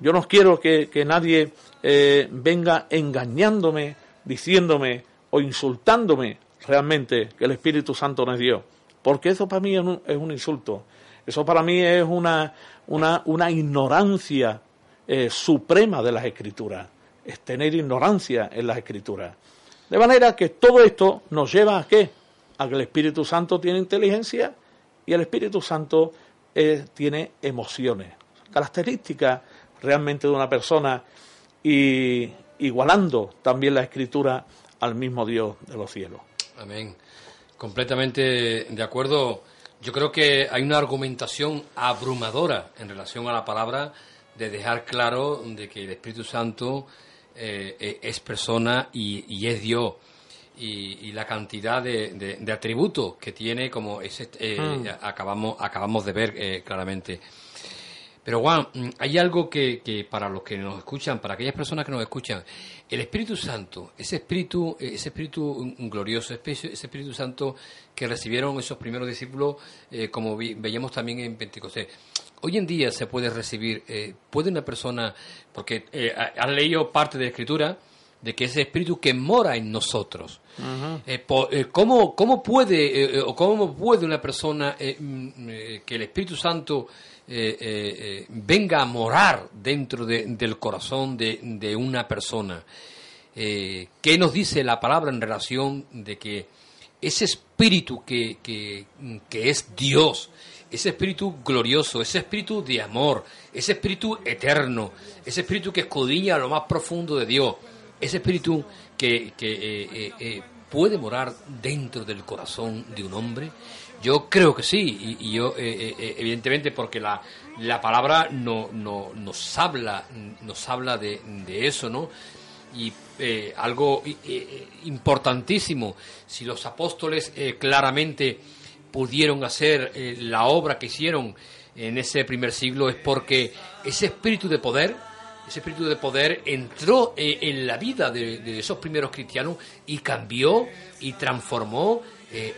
Yo no quiero que, nadie eh, venga engañándome, diciéndome o insultándome realmente que el Espíritu Santo no es Dios. Porque eso para mí es un, insulto. Eso para mí es una, una, ignorancia eh, suprema de las escrituras es tener ignorancia en las escrituras. De manera que todo esto nos lleva a qué? A que el Espíritu Santo tiene inteligencia y el Espíritu Santo eh, tiene emociones, características realmente de una persona y igualando también la escritura al mismo Dios de los cielos. Amén. Completamente de acuerdo. Yo creo que hay una argumentación abrumadora en relación a la palabra de dejar claro de que el Espíritu Santo eh, eh, es persona y, es Dios. Y, la cantidad de, de, atributos que tiene, como ese, hmm. acabamos, acabamos de ver claramente. Pero Juan, mm, hay algo que, que, para los que nos escuchan, para aquellas personas que nos escuchan, el Espíritu Santo, ese Espíritu, ese Espíritu glorioso, ese Espíritu Santo que recibieron esos primeros discípulos, eh, como veíamos también en Pentecostés. Hoy en día se puede recibir, eh, puede una persona, porque eh, han leído parte de la Escritura, de que ese Espíritu que mora en nosotros. ¿cómo, ¿Cómo puede o cómo puede una persona mm, que el Espíritu Santo eh, eh, eh, venga a morar dentro del corazón de, una persona. ¿Qué nos dice la palabra en relación de que ese espíritu que, que, es Dios, ese espíritu glorioso, ese espíritu de amor, ese espíritu eterno, ese espíritu que escudriña lo más profundo de Dios, ese espíritu que, que puede morar dentro del corazón de un hombre, yo creo que sí, y, yo, eh, eh, eh, evidentemente, porque la, la palabra no, no, nos habla, nos habla de, de eso, ¿no? Y algo importantísimo, si los apóstoles claramente pudieron hacer la obra que hicieron en ese primer siglo, es porque ese espíritu de poder, ese espíritu de poder entró en la vida de, de, esos primeros cristianos y cambió y transformó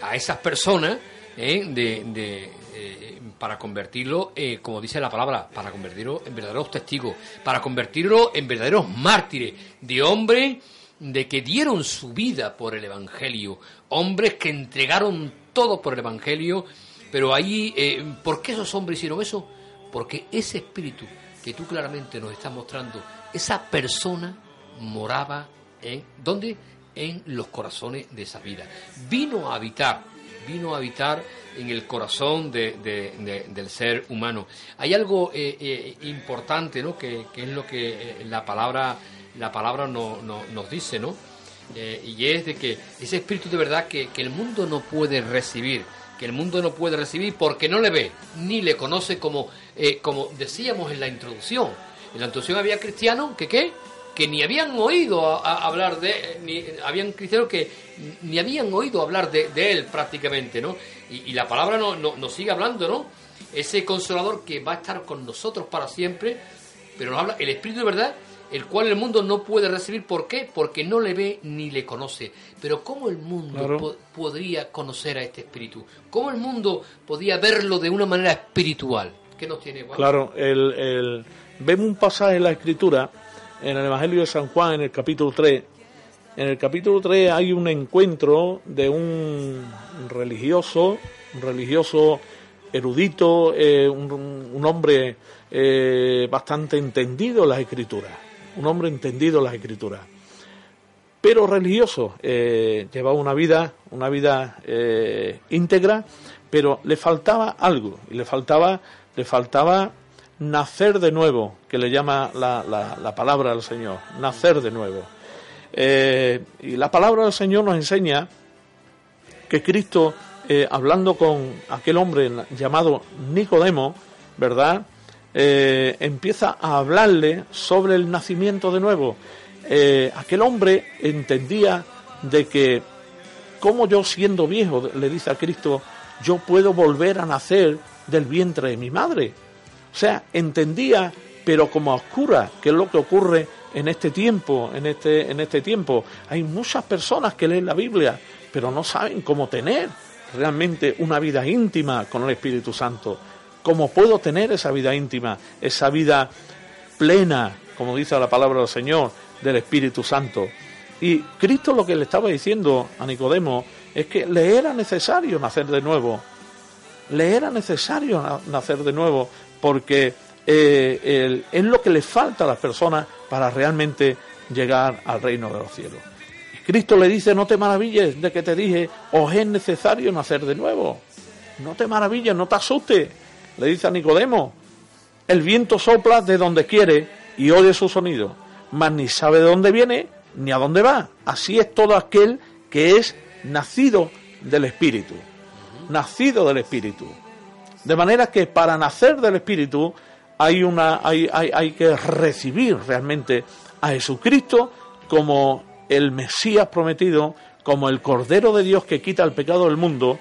a esas personas ¿eh? de, eh, para convertirlo, eh, como dice la palabra, para convertirlo en verdaderos testigos, para convertirlo en verdaderos mártires, de hombres de que dieron su vida por el Evangelio, hombres que entregaron todo por el Evangelio, pero ahí, ¿por qué esos hombres hicieron eso? Porque ese espíritu que tú claramente nos estás mostrando, esa persona moraba en, ¿dónde? En los corazones de esa vida. Vino a habitar vino a habitar en el corazón del ser humano. Hay algo eh, eh, importante, ¿no? Que, es lo que eh, la palabra, la palabra no, nos dice, ¿no? y es de que ese espíritu de verdad que, el mundo no puede recibir, que el mundo no puede recibir porque no le ve, ni le conoce como, como decíamos en la introducción. En la introducción había cristianos que, ¿qué? Que ni habían oído hablar de, ni habían cristianos que ni habían oído hablar de, él prácticamente, ¿no? Y, la palabra nos no, sigue hablando, ¿no? Ese consolador que va a estar con nosotros para siempre, pero nos habla el Espíritu de verdad, el cual el mundo no puede recibir. ¿Por qué? Porque no le ve ni le conoce. Pero ¿cómo el mundo podría conocer a este Espíritu? ¿Cómo el mundo podía verlo de una manera espiritual? ¿Qué nos tiene? Claro, el, el... vemos un pasaje en la Escritura en el Evangelio de San Juan, en el capítulo 3. En el capítulo 3 hay un encuentro de un religioso, un religioso erudito, eh, un, hombre eh, bastante entendido en las escrituras, un hombre entendido en las escrituras, pero religioso, eh, llevaba una vida, una vida íntegra, pero le faltaba algo, y le faltaba, le faltaba nacer de nuevo, que le llama la, la, palabra del Señor, nacer de nuevo. Eh, y la palabra del Señor nos enseña que Cristo, eh, hablando con aquel hombre llamado Nicodemo, ¿verdad? Eh, empieza a hablarle sobre el nacimiento de nuevo. aquel hombre entendía de que, como yo siendo viejo, le dice a Cristo, yo puedo volver a nacer del vientre de mi madre. O sea, entendía, pero como oscura, que es lo que ocurre en este tiempo, en este, en este tiempo. Hay muchas personas que leen la Biblia, pero no saben cómo tener realmente una vida íntima con el Espíritu Santo. ¿Cómo puedo tener esa vida íntima, esa vida plena, como dice la palabra del Señor, del Espíritu Santo? Y Cristo lo que le estaba diciendo a Nicodemo es que le era necesario nacer de nuevo. Le era necesario nacer de nuevo porque eh, es lo que le falta a las personas para realmente llegar al reino de los cielos. Cristo le dice, no te maravilles de que te dije, os es necesario nacer de nuevo. No te maravilles, no te asustes, le dice a Nicodemo. El viento sopla de donde quiere y oye su sonido, mas ni sabe de dónde viene ni a dónde va. Así es todo aquel que es nacido del Espíritu. Nacido del Espíritu. De manera que para nacer del Espíritu hay, una, hay, hay, hay que recibir realmente a Jesucristo como el Mesías prometido, como el Cordero de Dios que quita el pecado del mundo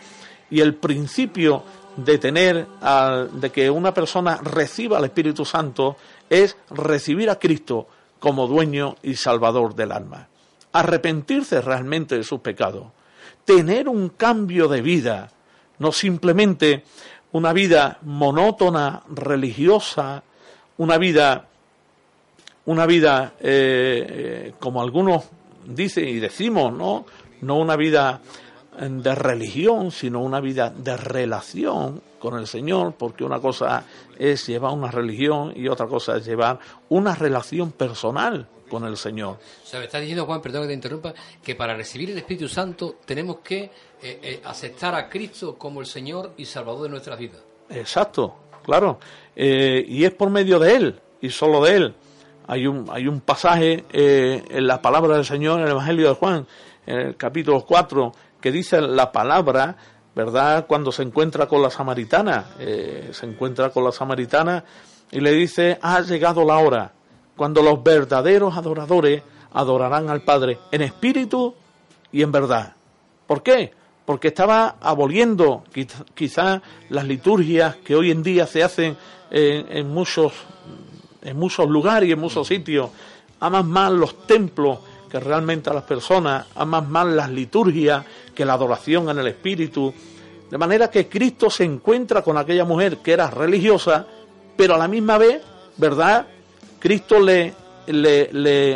y el principio de tener, de que una persona reciba al Espíritu Santo es recibir a Cristo como dueño y salvador del alma. Arrepentirse realmente de sus pecados. Tener un cambio de vida, no simplemente una vida monótona, religiosa, una vida, una vida eh, eh, como algunos dicen y decimos, ¿no? No una vida de religión, sino una vida de relación con el Señor, porque una cosa es llevar una religión y otra cosa es llevar una relación personal con el Señor. O sea, me está diciendo, Juan, perdón que te interrumpa, que para recibir el Espíritu Santo tenemos que eh, eh, aceptar a Cristo como el Señor y Salvador de nuestras vidas. Exacto, claro. Eh, y es por medio de Él y solo de Él. Hay un, hay un pasaje en la palabra del Señor en el Evangelio de Juan, en el capítulo 4, que dice la palabra, ¿verdad? Cuando se encuentra con la samaritana, eh, se encuentra con la samaritana y le dice, ha llegado la hora, cuando los verdaderos adoradores adorarán al Padre en espíritu y en verdad. ¿Por qué? Porque estaba aboliendo quizás las liturgias que hoy en día se hacen en, muchos, en muchos lugares y en muchos sitios. Aman más los templos que realmente a las personas aman más las liturgias que la adoración en el Espíritu. De manera que Cristo se encuentra con aquella mujer que era religiosa, pero a la misma vez, ¿verdad? Cristo le, le,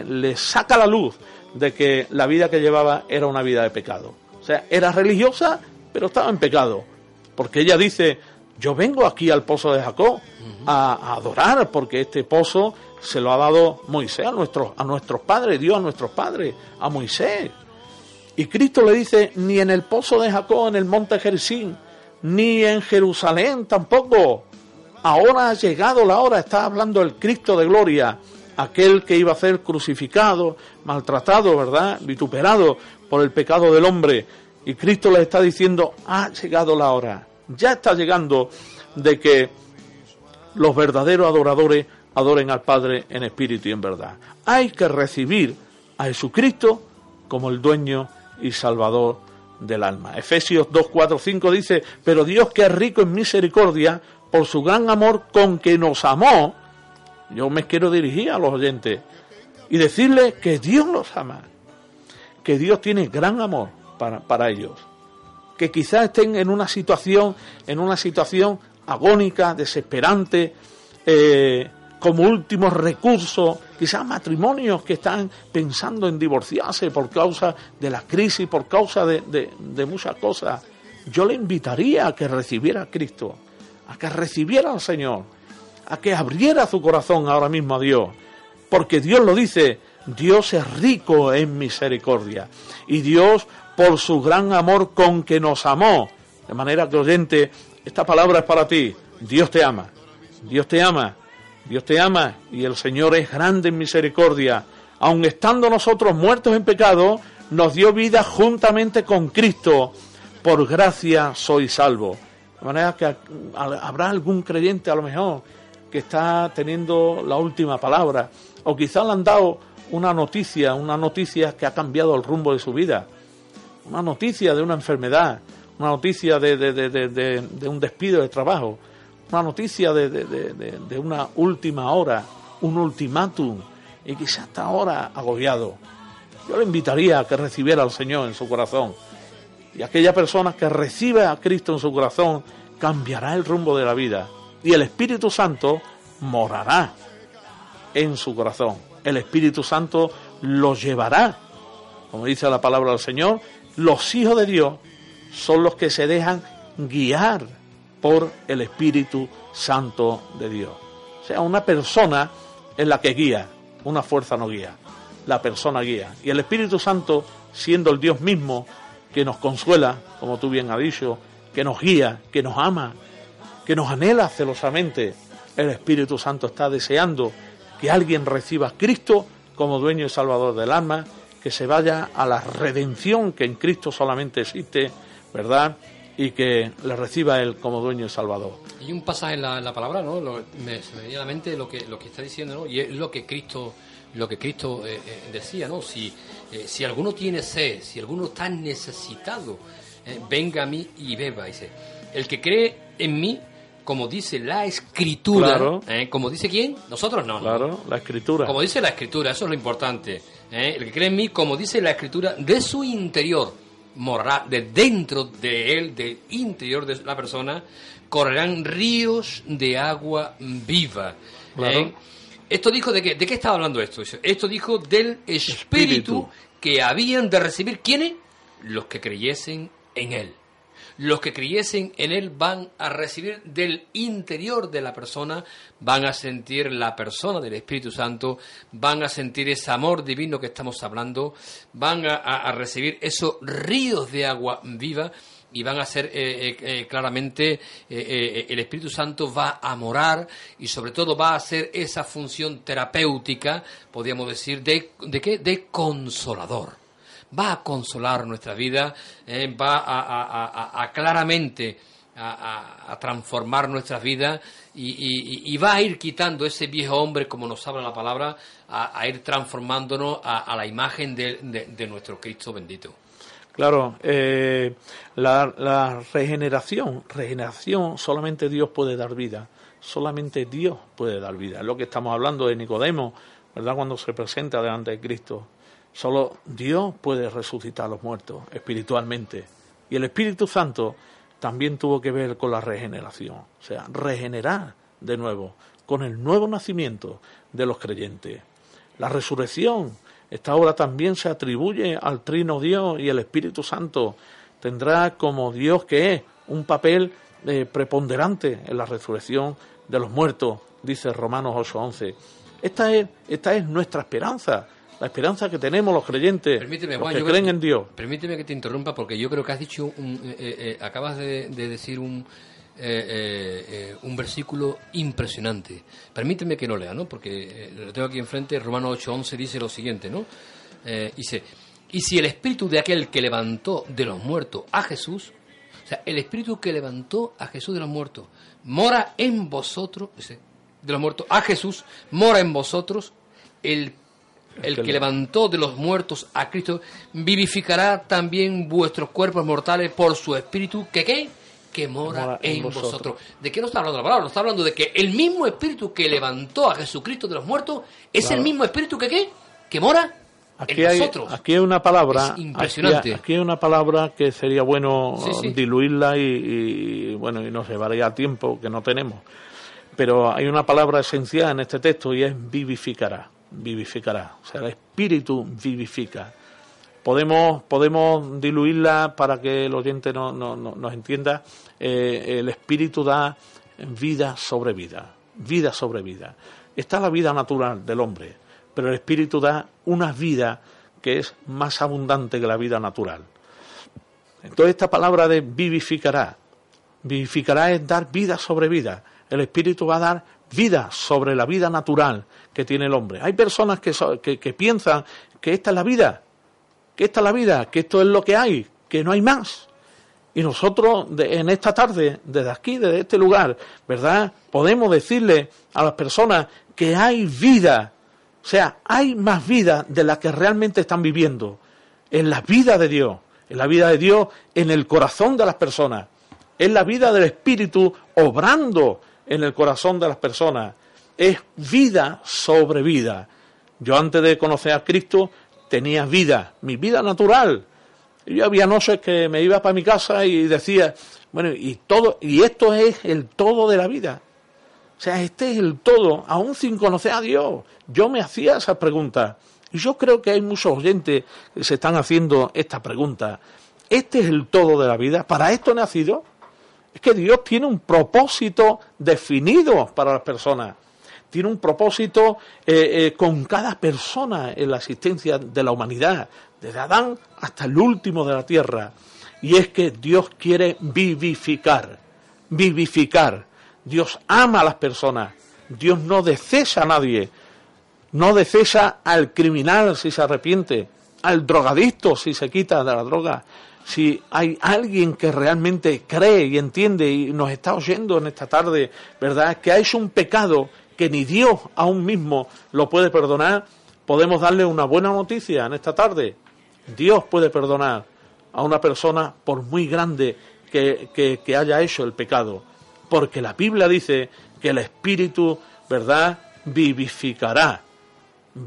le, saca la luz de que la vida que llevaba era una vida de pecado. O sea, era religiosa, pero estaba en pecado. Porque ella dice, yo vengo aquí al pozo de Jacob a, adorar, porque este pozo se lo ha dado Moisés a nuestros, a nuestros padres, Dios a nuestros padres, a Moisés. Y Cristo le dice, ni en el pozo de Jacob, en el monte Jericín, ni en Jerusalén tampoco. Ahora ha llegado la hora, está hablando el Cristo de gloria, aquel que iba a ser crucificado, maltratado, ¿verdad? Vituperado por el pecado del hombre. Y Cristo le está diciendo, ha llegado la hora, ya está llegando de que los verdaderos adoradores adoren al Padre en espíritu y en verdad. Hay que recibir a Jesucristo como el dueño y salvador del alma. Efesios 2, 4, 5 dice, pero Dios que es rico en misericordia, por su gran amor con que nos amó, yo me quiero dirigir a los oyentes y decirles que Dios los ama, que Dios tiene gran amor para, para ellos, que quizás estén en una situación, en una situación agónica, desesperante, eh, como último recurso, quizás matrimonios que están pensando en divorciarse por causa de la crisis, por causa de, muchas cosas. Yo le invitaría a que recibiera a Cristo, a que recibiera al Señor, a que abriera su corazón ahora mismo a Dios, porque Dios lo dice, Dios es rico en misericordia y Dios por su gran amor con que nos amó. De manera que oyente, esta palabra es para ti. Dios te ama. Dios te ama Dios te ama y el Señor es grande en misericordia. Aun estando nosotros muertos en pecado, nos dio vida juntamente con Cristo. Por gracia soy salvo. De manera que habrá algún creyente a lo mejor que está teniendo la última palabra. O quizás le han dado una noticia, una noticia que ha cambiado el rumbo de su vida. Una noticia de una enfermedad, una noticia de, de un despido de trabajo una noticia de, una última hora, un ultimátum, y quizás hasta ahora agobiado. Yo le invitaría a que recibiera al Señor en su corazón. Y aquella persona que recibe a Cristo en su corazón cambiará el rumbo de la vida. Y el Espíritu Santo morará en su corazón. El Espíritu Santo lo llevará. Como dice la palabra del Señor, los hijos de Dios son los que se dejan guiar por el Espíritu Santo de Dios. O sea, una persona es la que guía, una fuerza no guía, la persona guía. Y el Espíritu Santo, siendo el Dios mismo que nos consuela, como tú bien has dicho, que nos guía, que nos ama, que nos anhela celosamente, el Espíritu Santo está deseando que alguien reciba a Cristo como dueño y salvador del alma, que se vaya a la redención que en Cristo solamente existe, ¿verdad? Y que le reciba él como dueño y salvador. Hay un pasaje en la, la palabra, ¿no? Lo- me, se me viene a la mente lo que, lo que está diciendo, ¿no? Y es lo que Cristo, lo que Cristo eh, eh, decía, ¿no? Si, eh, si alguno tiene sed, si alguno está necesitado, eh, venga a mí y beba. Dice, el que cree en mí, como dice la Escritura, Claro. ¿eh? como dice quién, nosotros no, ¿no? Claro, la escritura. Como dice la escritura, eso es lo importante. ¿eh? El que cree en mí, como dice la escritura, de su interior, morará, de dentro de él, del interior de la persona, correrán ríos de agua viva. ¿eh? Esto dijo de qué, de qué estaba hablando esto. Esto dijo del espíritu, Espíritu. que habían de recibir quiénes? Los que creyesen en él. Los que creyesen en Él van a recibir del interior de la persona, van a sentir la persona del Espíritu Santo, van a sentir ese amor divino que estamos hablando, van a, recibir esos ríos de agua viva y van a ser eh, eh, eh, claramente eh, el Espíritu Santo va a morar y sobre todo va a hacer esa función terapéutica, podríamos decir, de, de qué? De consolador va a consolar nuestra vida, eh, va a, claramente a, transformar nuestras vidas y, va a ir quitando ese viejo hombre, como nos habla la palabra, a, ir transformándonos a, la imagen de nuestro Cristo bendito. Claro, eh, la, la regeneración, regeneración solamente Dios puede dar vida, solamente Dios puede dar vida. Es lo que estamos hablando de Nicodemo, ¿verdad? Cuando se presenta delante de Cristo. Solo Dios puede resucitar a los muertos espiritualmente. Y el Espíritu Santo también tuvo que ver con la regeneración, o sea, regenerar de nuevo, con el nuevo nacimiento de los creyentes. La resurrección, esta obra también se atribuye al Trino Dios y el Espíritu Santo tendrá como Dios que es un papel eh, preponderante en la resurrección de los muertos, dice Romanos 8:11. Esta es, esta es nuestra esperanza, la esperanza que tenemos los creyentes, Permíteme, los que creen en Dios. Permíteme que te interrumpa porque yo creo que has dicho, un, eh, eh, eh, acabas de, de decir un, eh, un versículo impresionante. Permíteme que lo lea, ¿no? Porque lo tengo aquí enfrente, Romanos 8:11 dice lo siguiente, ¿no? Dice, y si el espíritu de aquel que levantó de los muertos a Jesús, o sea, el espíritu que levantó a Jesús de los muertos, mora en vosotros, dice, de los muertos a Jesús, mora en vosotros, el el que que le- levantó de los muertos a Cristo vivificará también vuestros cuerpos mortales por su espíritu que qué que mora, Mora en, en vosotros. vosotros. ¿De qué nos está hablando la palabra? Nos está hablando de que el mismo espíritu que levantó a Jesucristo de los muertos es Claro. el mismo espíritu que qué que mora Aquí en hay, nosotros. aquí hay una palabra, Es impresionante. Aquí, aquí hay una palabra que sería bueno Sí, sí. diluirla y, y, bueno y nos llevaría tiempo que no tenemos. Pero hay una palabra esencial en este texto y es vivificará, vivificará. O sea, el espíritu vivifica. Podemos, podemos diluirla para que el oyente no, no- no- nos entienda. Eh, el espíritu da vida sobre vida, vida sobre vida. Está la vida natural del hombre, pero el espíritu da una vida que es más abundante que la vida natural. Entonces esta palabra de vivificará, vivificará es dar vida sobre vida. El espíritu va a dar vida sobre la vida natural que tiene el hombre. Hay personas que, so- que, piensan que esta es la vida, que esta es la vida, que esto es lo que hay, que no hay más. Y nosotros en esta tarde, desde aquí, desde este lugar, ¿verdad? Podemos decirle a las personas que hay vida. O sea, hay más vida de la que realmente están viviendo. En la vida de Dios. En la vida de Dios, en el corazón de las personas. Es la vida del Espíritu obrando en el corazón de las personas. Es vida sobre vida. Yo antes de conocer a Cristo tenía vida, mi vida natural. Yo había noches que me iba para mi casa y decía, bueno, y todo, y esto es el todo de la vida. O sea, este es el todo, aún sin conocer a Dios. Yo me hacía esa pregunta. Y yo creo que hay muchos oyentes que se están haciendo esta pregunta. ¿Este es el todo de la vida? ¿Para esto he nacido? Es que Dios tiene un propósito definido para las personas. Tiene un propósito eh, eh, con cada persona en la existencia de la humanidad, desde Adán hasta el último de la tierra. Y es que Dios quiere vivificar, vivificar. Dios ama a las personas. Dios no decesa a nadie. No decesa al criminal si se arrepiente. al drogadicto si se quita de la droga, si hay alguien que realmente cree y entiende y nos está oyendo en esta tarde, ¿verdad? Que ha hecho un pecado que ni Dios aún mismo lo puede perdonar, podemos darle una buena noticia en esta tarde. Dios puede perdonar a una persona por muy grande que, que haya hecho el pecado, porque la Biblia dice que el Espíritu, ¿verdad?, vivificará,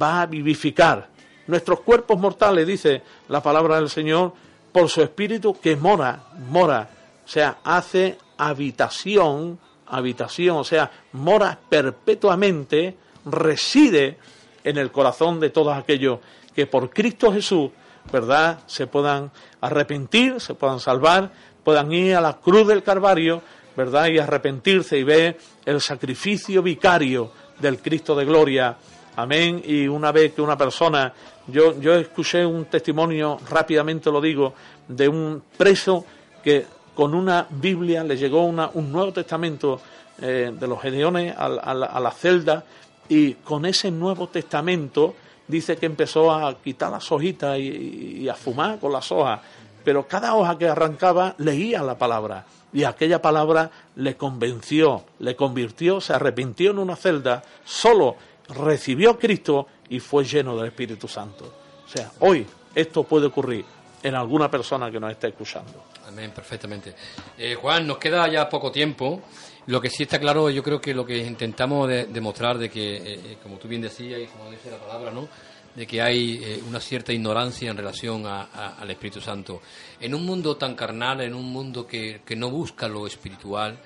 va a vivificar nuestros cuerpos mortales, dice la palabra del Señor, por su Espíritu que mora, mora, o sea, hace habitación, habitación, o sea, mora perpetuamente, reside en el corazón de todos aquellos que por Cristo Jesús, ¿verdad?, se puedan arrepentir, se puedan salvar, puedan ir a la cruz del Calvario, ¿verdad?, y arrepentirse y ver el sacrificio vicario del Cristo de gloria. Amén. Y una vez que una persona yo, escuché un testimonio, rápidamente lo digo, de un preso que con una Biblia le llegó una, un Nuevo Testamento eh, de los Gedeones a, la celda y con ese Nuevo Testamento dice que empezó a quitar las hojitas y, a fumar con las hojas, pero cada hoja que arrancaba leía la palabra y aquella palabra le convenció, le convirtió, se arrepintió en una celda, solo recibió a Cristo y fue lleno del Espíritu Santo. O sea, hoy esto puede ocurrir en alguna persona que nos esté escuchando. Amén, perfectamente. Eh, Juan, nos queda ya poco tiempo. Lo que sí está claro, yo creo que lo que intentamos demostrar de que, eh, eh, como tú bien decías y como dice la palabra, ¿no? de que hay una cierta ignorancia en relación al Espíritu Santo. En un mundo tan carnal, en un mundo que, que no busca lo espiritual,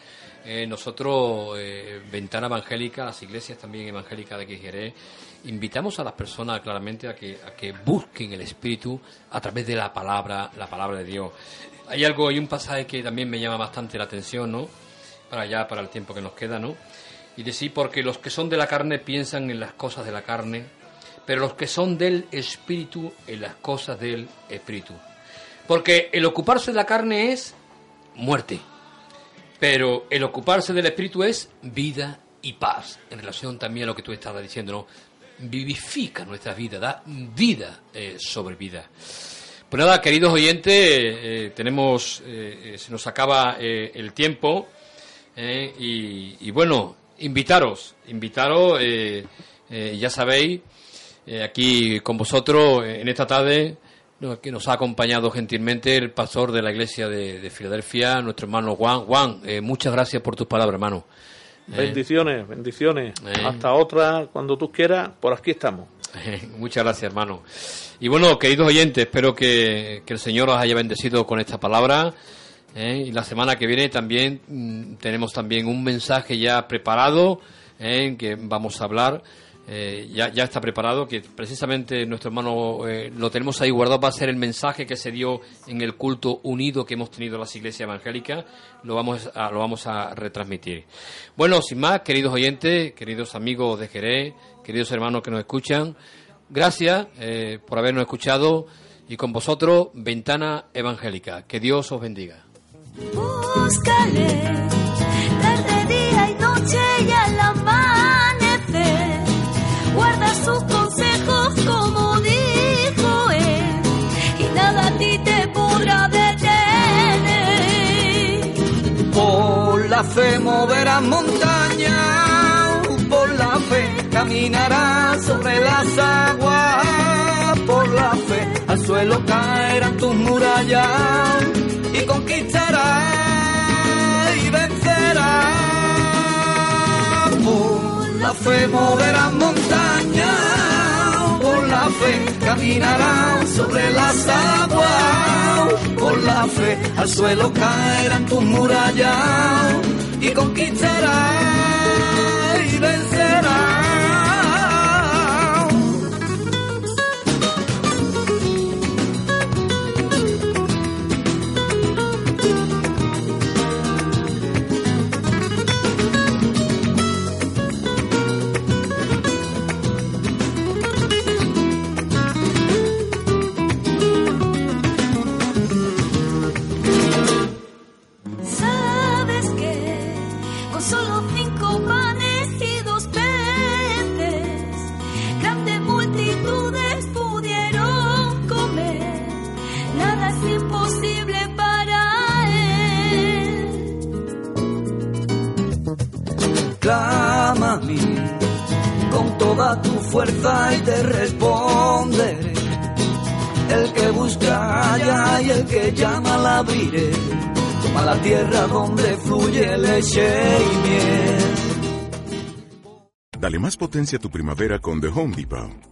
nosotros, Ventana Evangélica, las iglesias también evangélicas de Quijeré, invitamos a las personas claramente a que, a que busquen el Espíritu a través de la palabra, la palabra de Dios. Hay algo, hay un pasaje que también me llama bastante la atención, ¿no? Para ya, para el tiempo que nos queda, ¿no? Y decir, porque los que son de la carne piensan en las cosas de la carne, pero los que son del Espíritu en las cosas del Espíritu. Porque el ocuparse de la carne es muerte, pero el ocuparse del Espíritu es vida y paz, en relación también a lo que tú estabas diciendo, vivifica nuestra vida, da vida eh, sobre vida. Pues nada, queridos oyentes, eh, tenemos, eh, se nos acaba el tiempo y, bueno, invitaros, invitaros, ya sabéis, aquí con vosotros en esta tarde que nos ha acompañado gentilmente el pastor de la iglesia de, de Filadelfia, nuestro hermano Juan. Juan, muchas gracias por tus palabras, hermano. Eh. Bendiciones, bendiciones. Eh. Hasta otra, cuando tú quieras, por aquí estamos. Muchas gracias, hermano. Y bueno, queridos oyentes, espero que, el Señor os haya bendecido con esta palabra. Eh, y la semana que viene también mm, tenemos también un mensaje ya preparado en que vamos a hablar eh, ya, ya, está preparado, que precisamente nuestro hermano eh, lo tenemos ahí guardado, va a ser el mensaje que se dio en el culto unido que hemos tenido en las iglesias evangélicas, lo vamos a, lo vamos a retransmitir. Bueno, sin más, queridos oyentes, queridos amigos de Jerez, queridos hermanos que nos escuchan, gracias eh, por habernos escuchado y con vosotros, Ventana Evangélica. Que Dios os bendiga. Moverás montañas, por la fe caminarás sobre las aguas, por la fe al suelo caerán tus murallas y conquistarás y vencerás. La fe moverá montaña, por la fe caminará sobre las aguas, por la fe al suelo caerán tus murallas y conquistará y vencerá. Fuerza y te responderé. El que busca halla y el que llama la abriré. Toma la tierra donde fluye leche y miel. Dale más potencia a tu primavera con The Home Depot.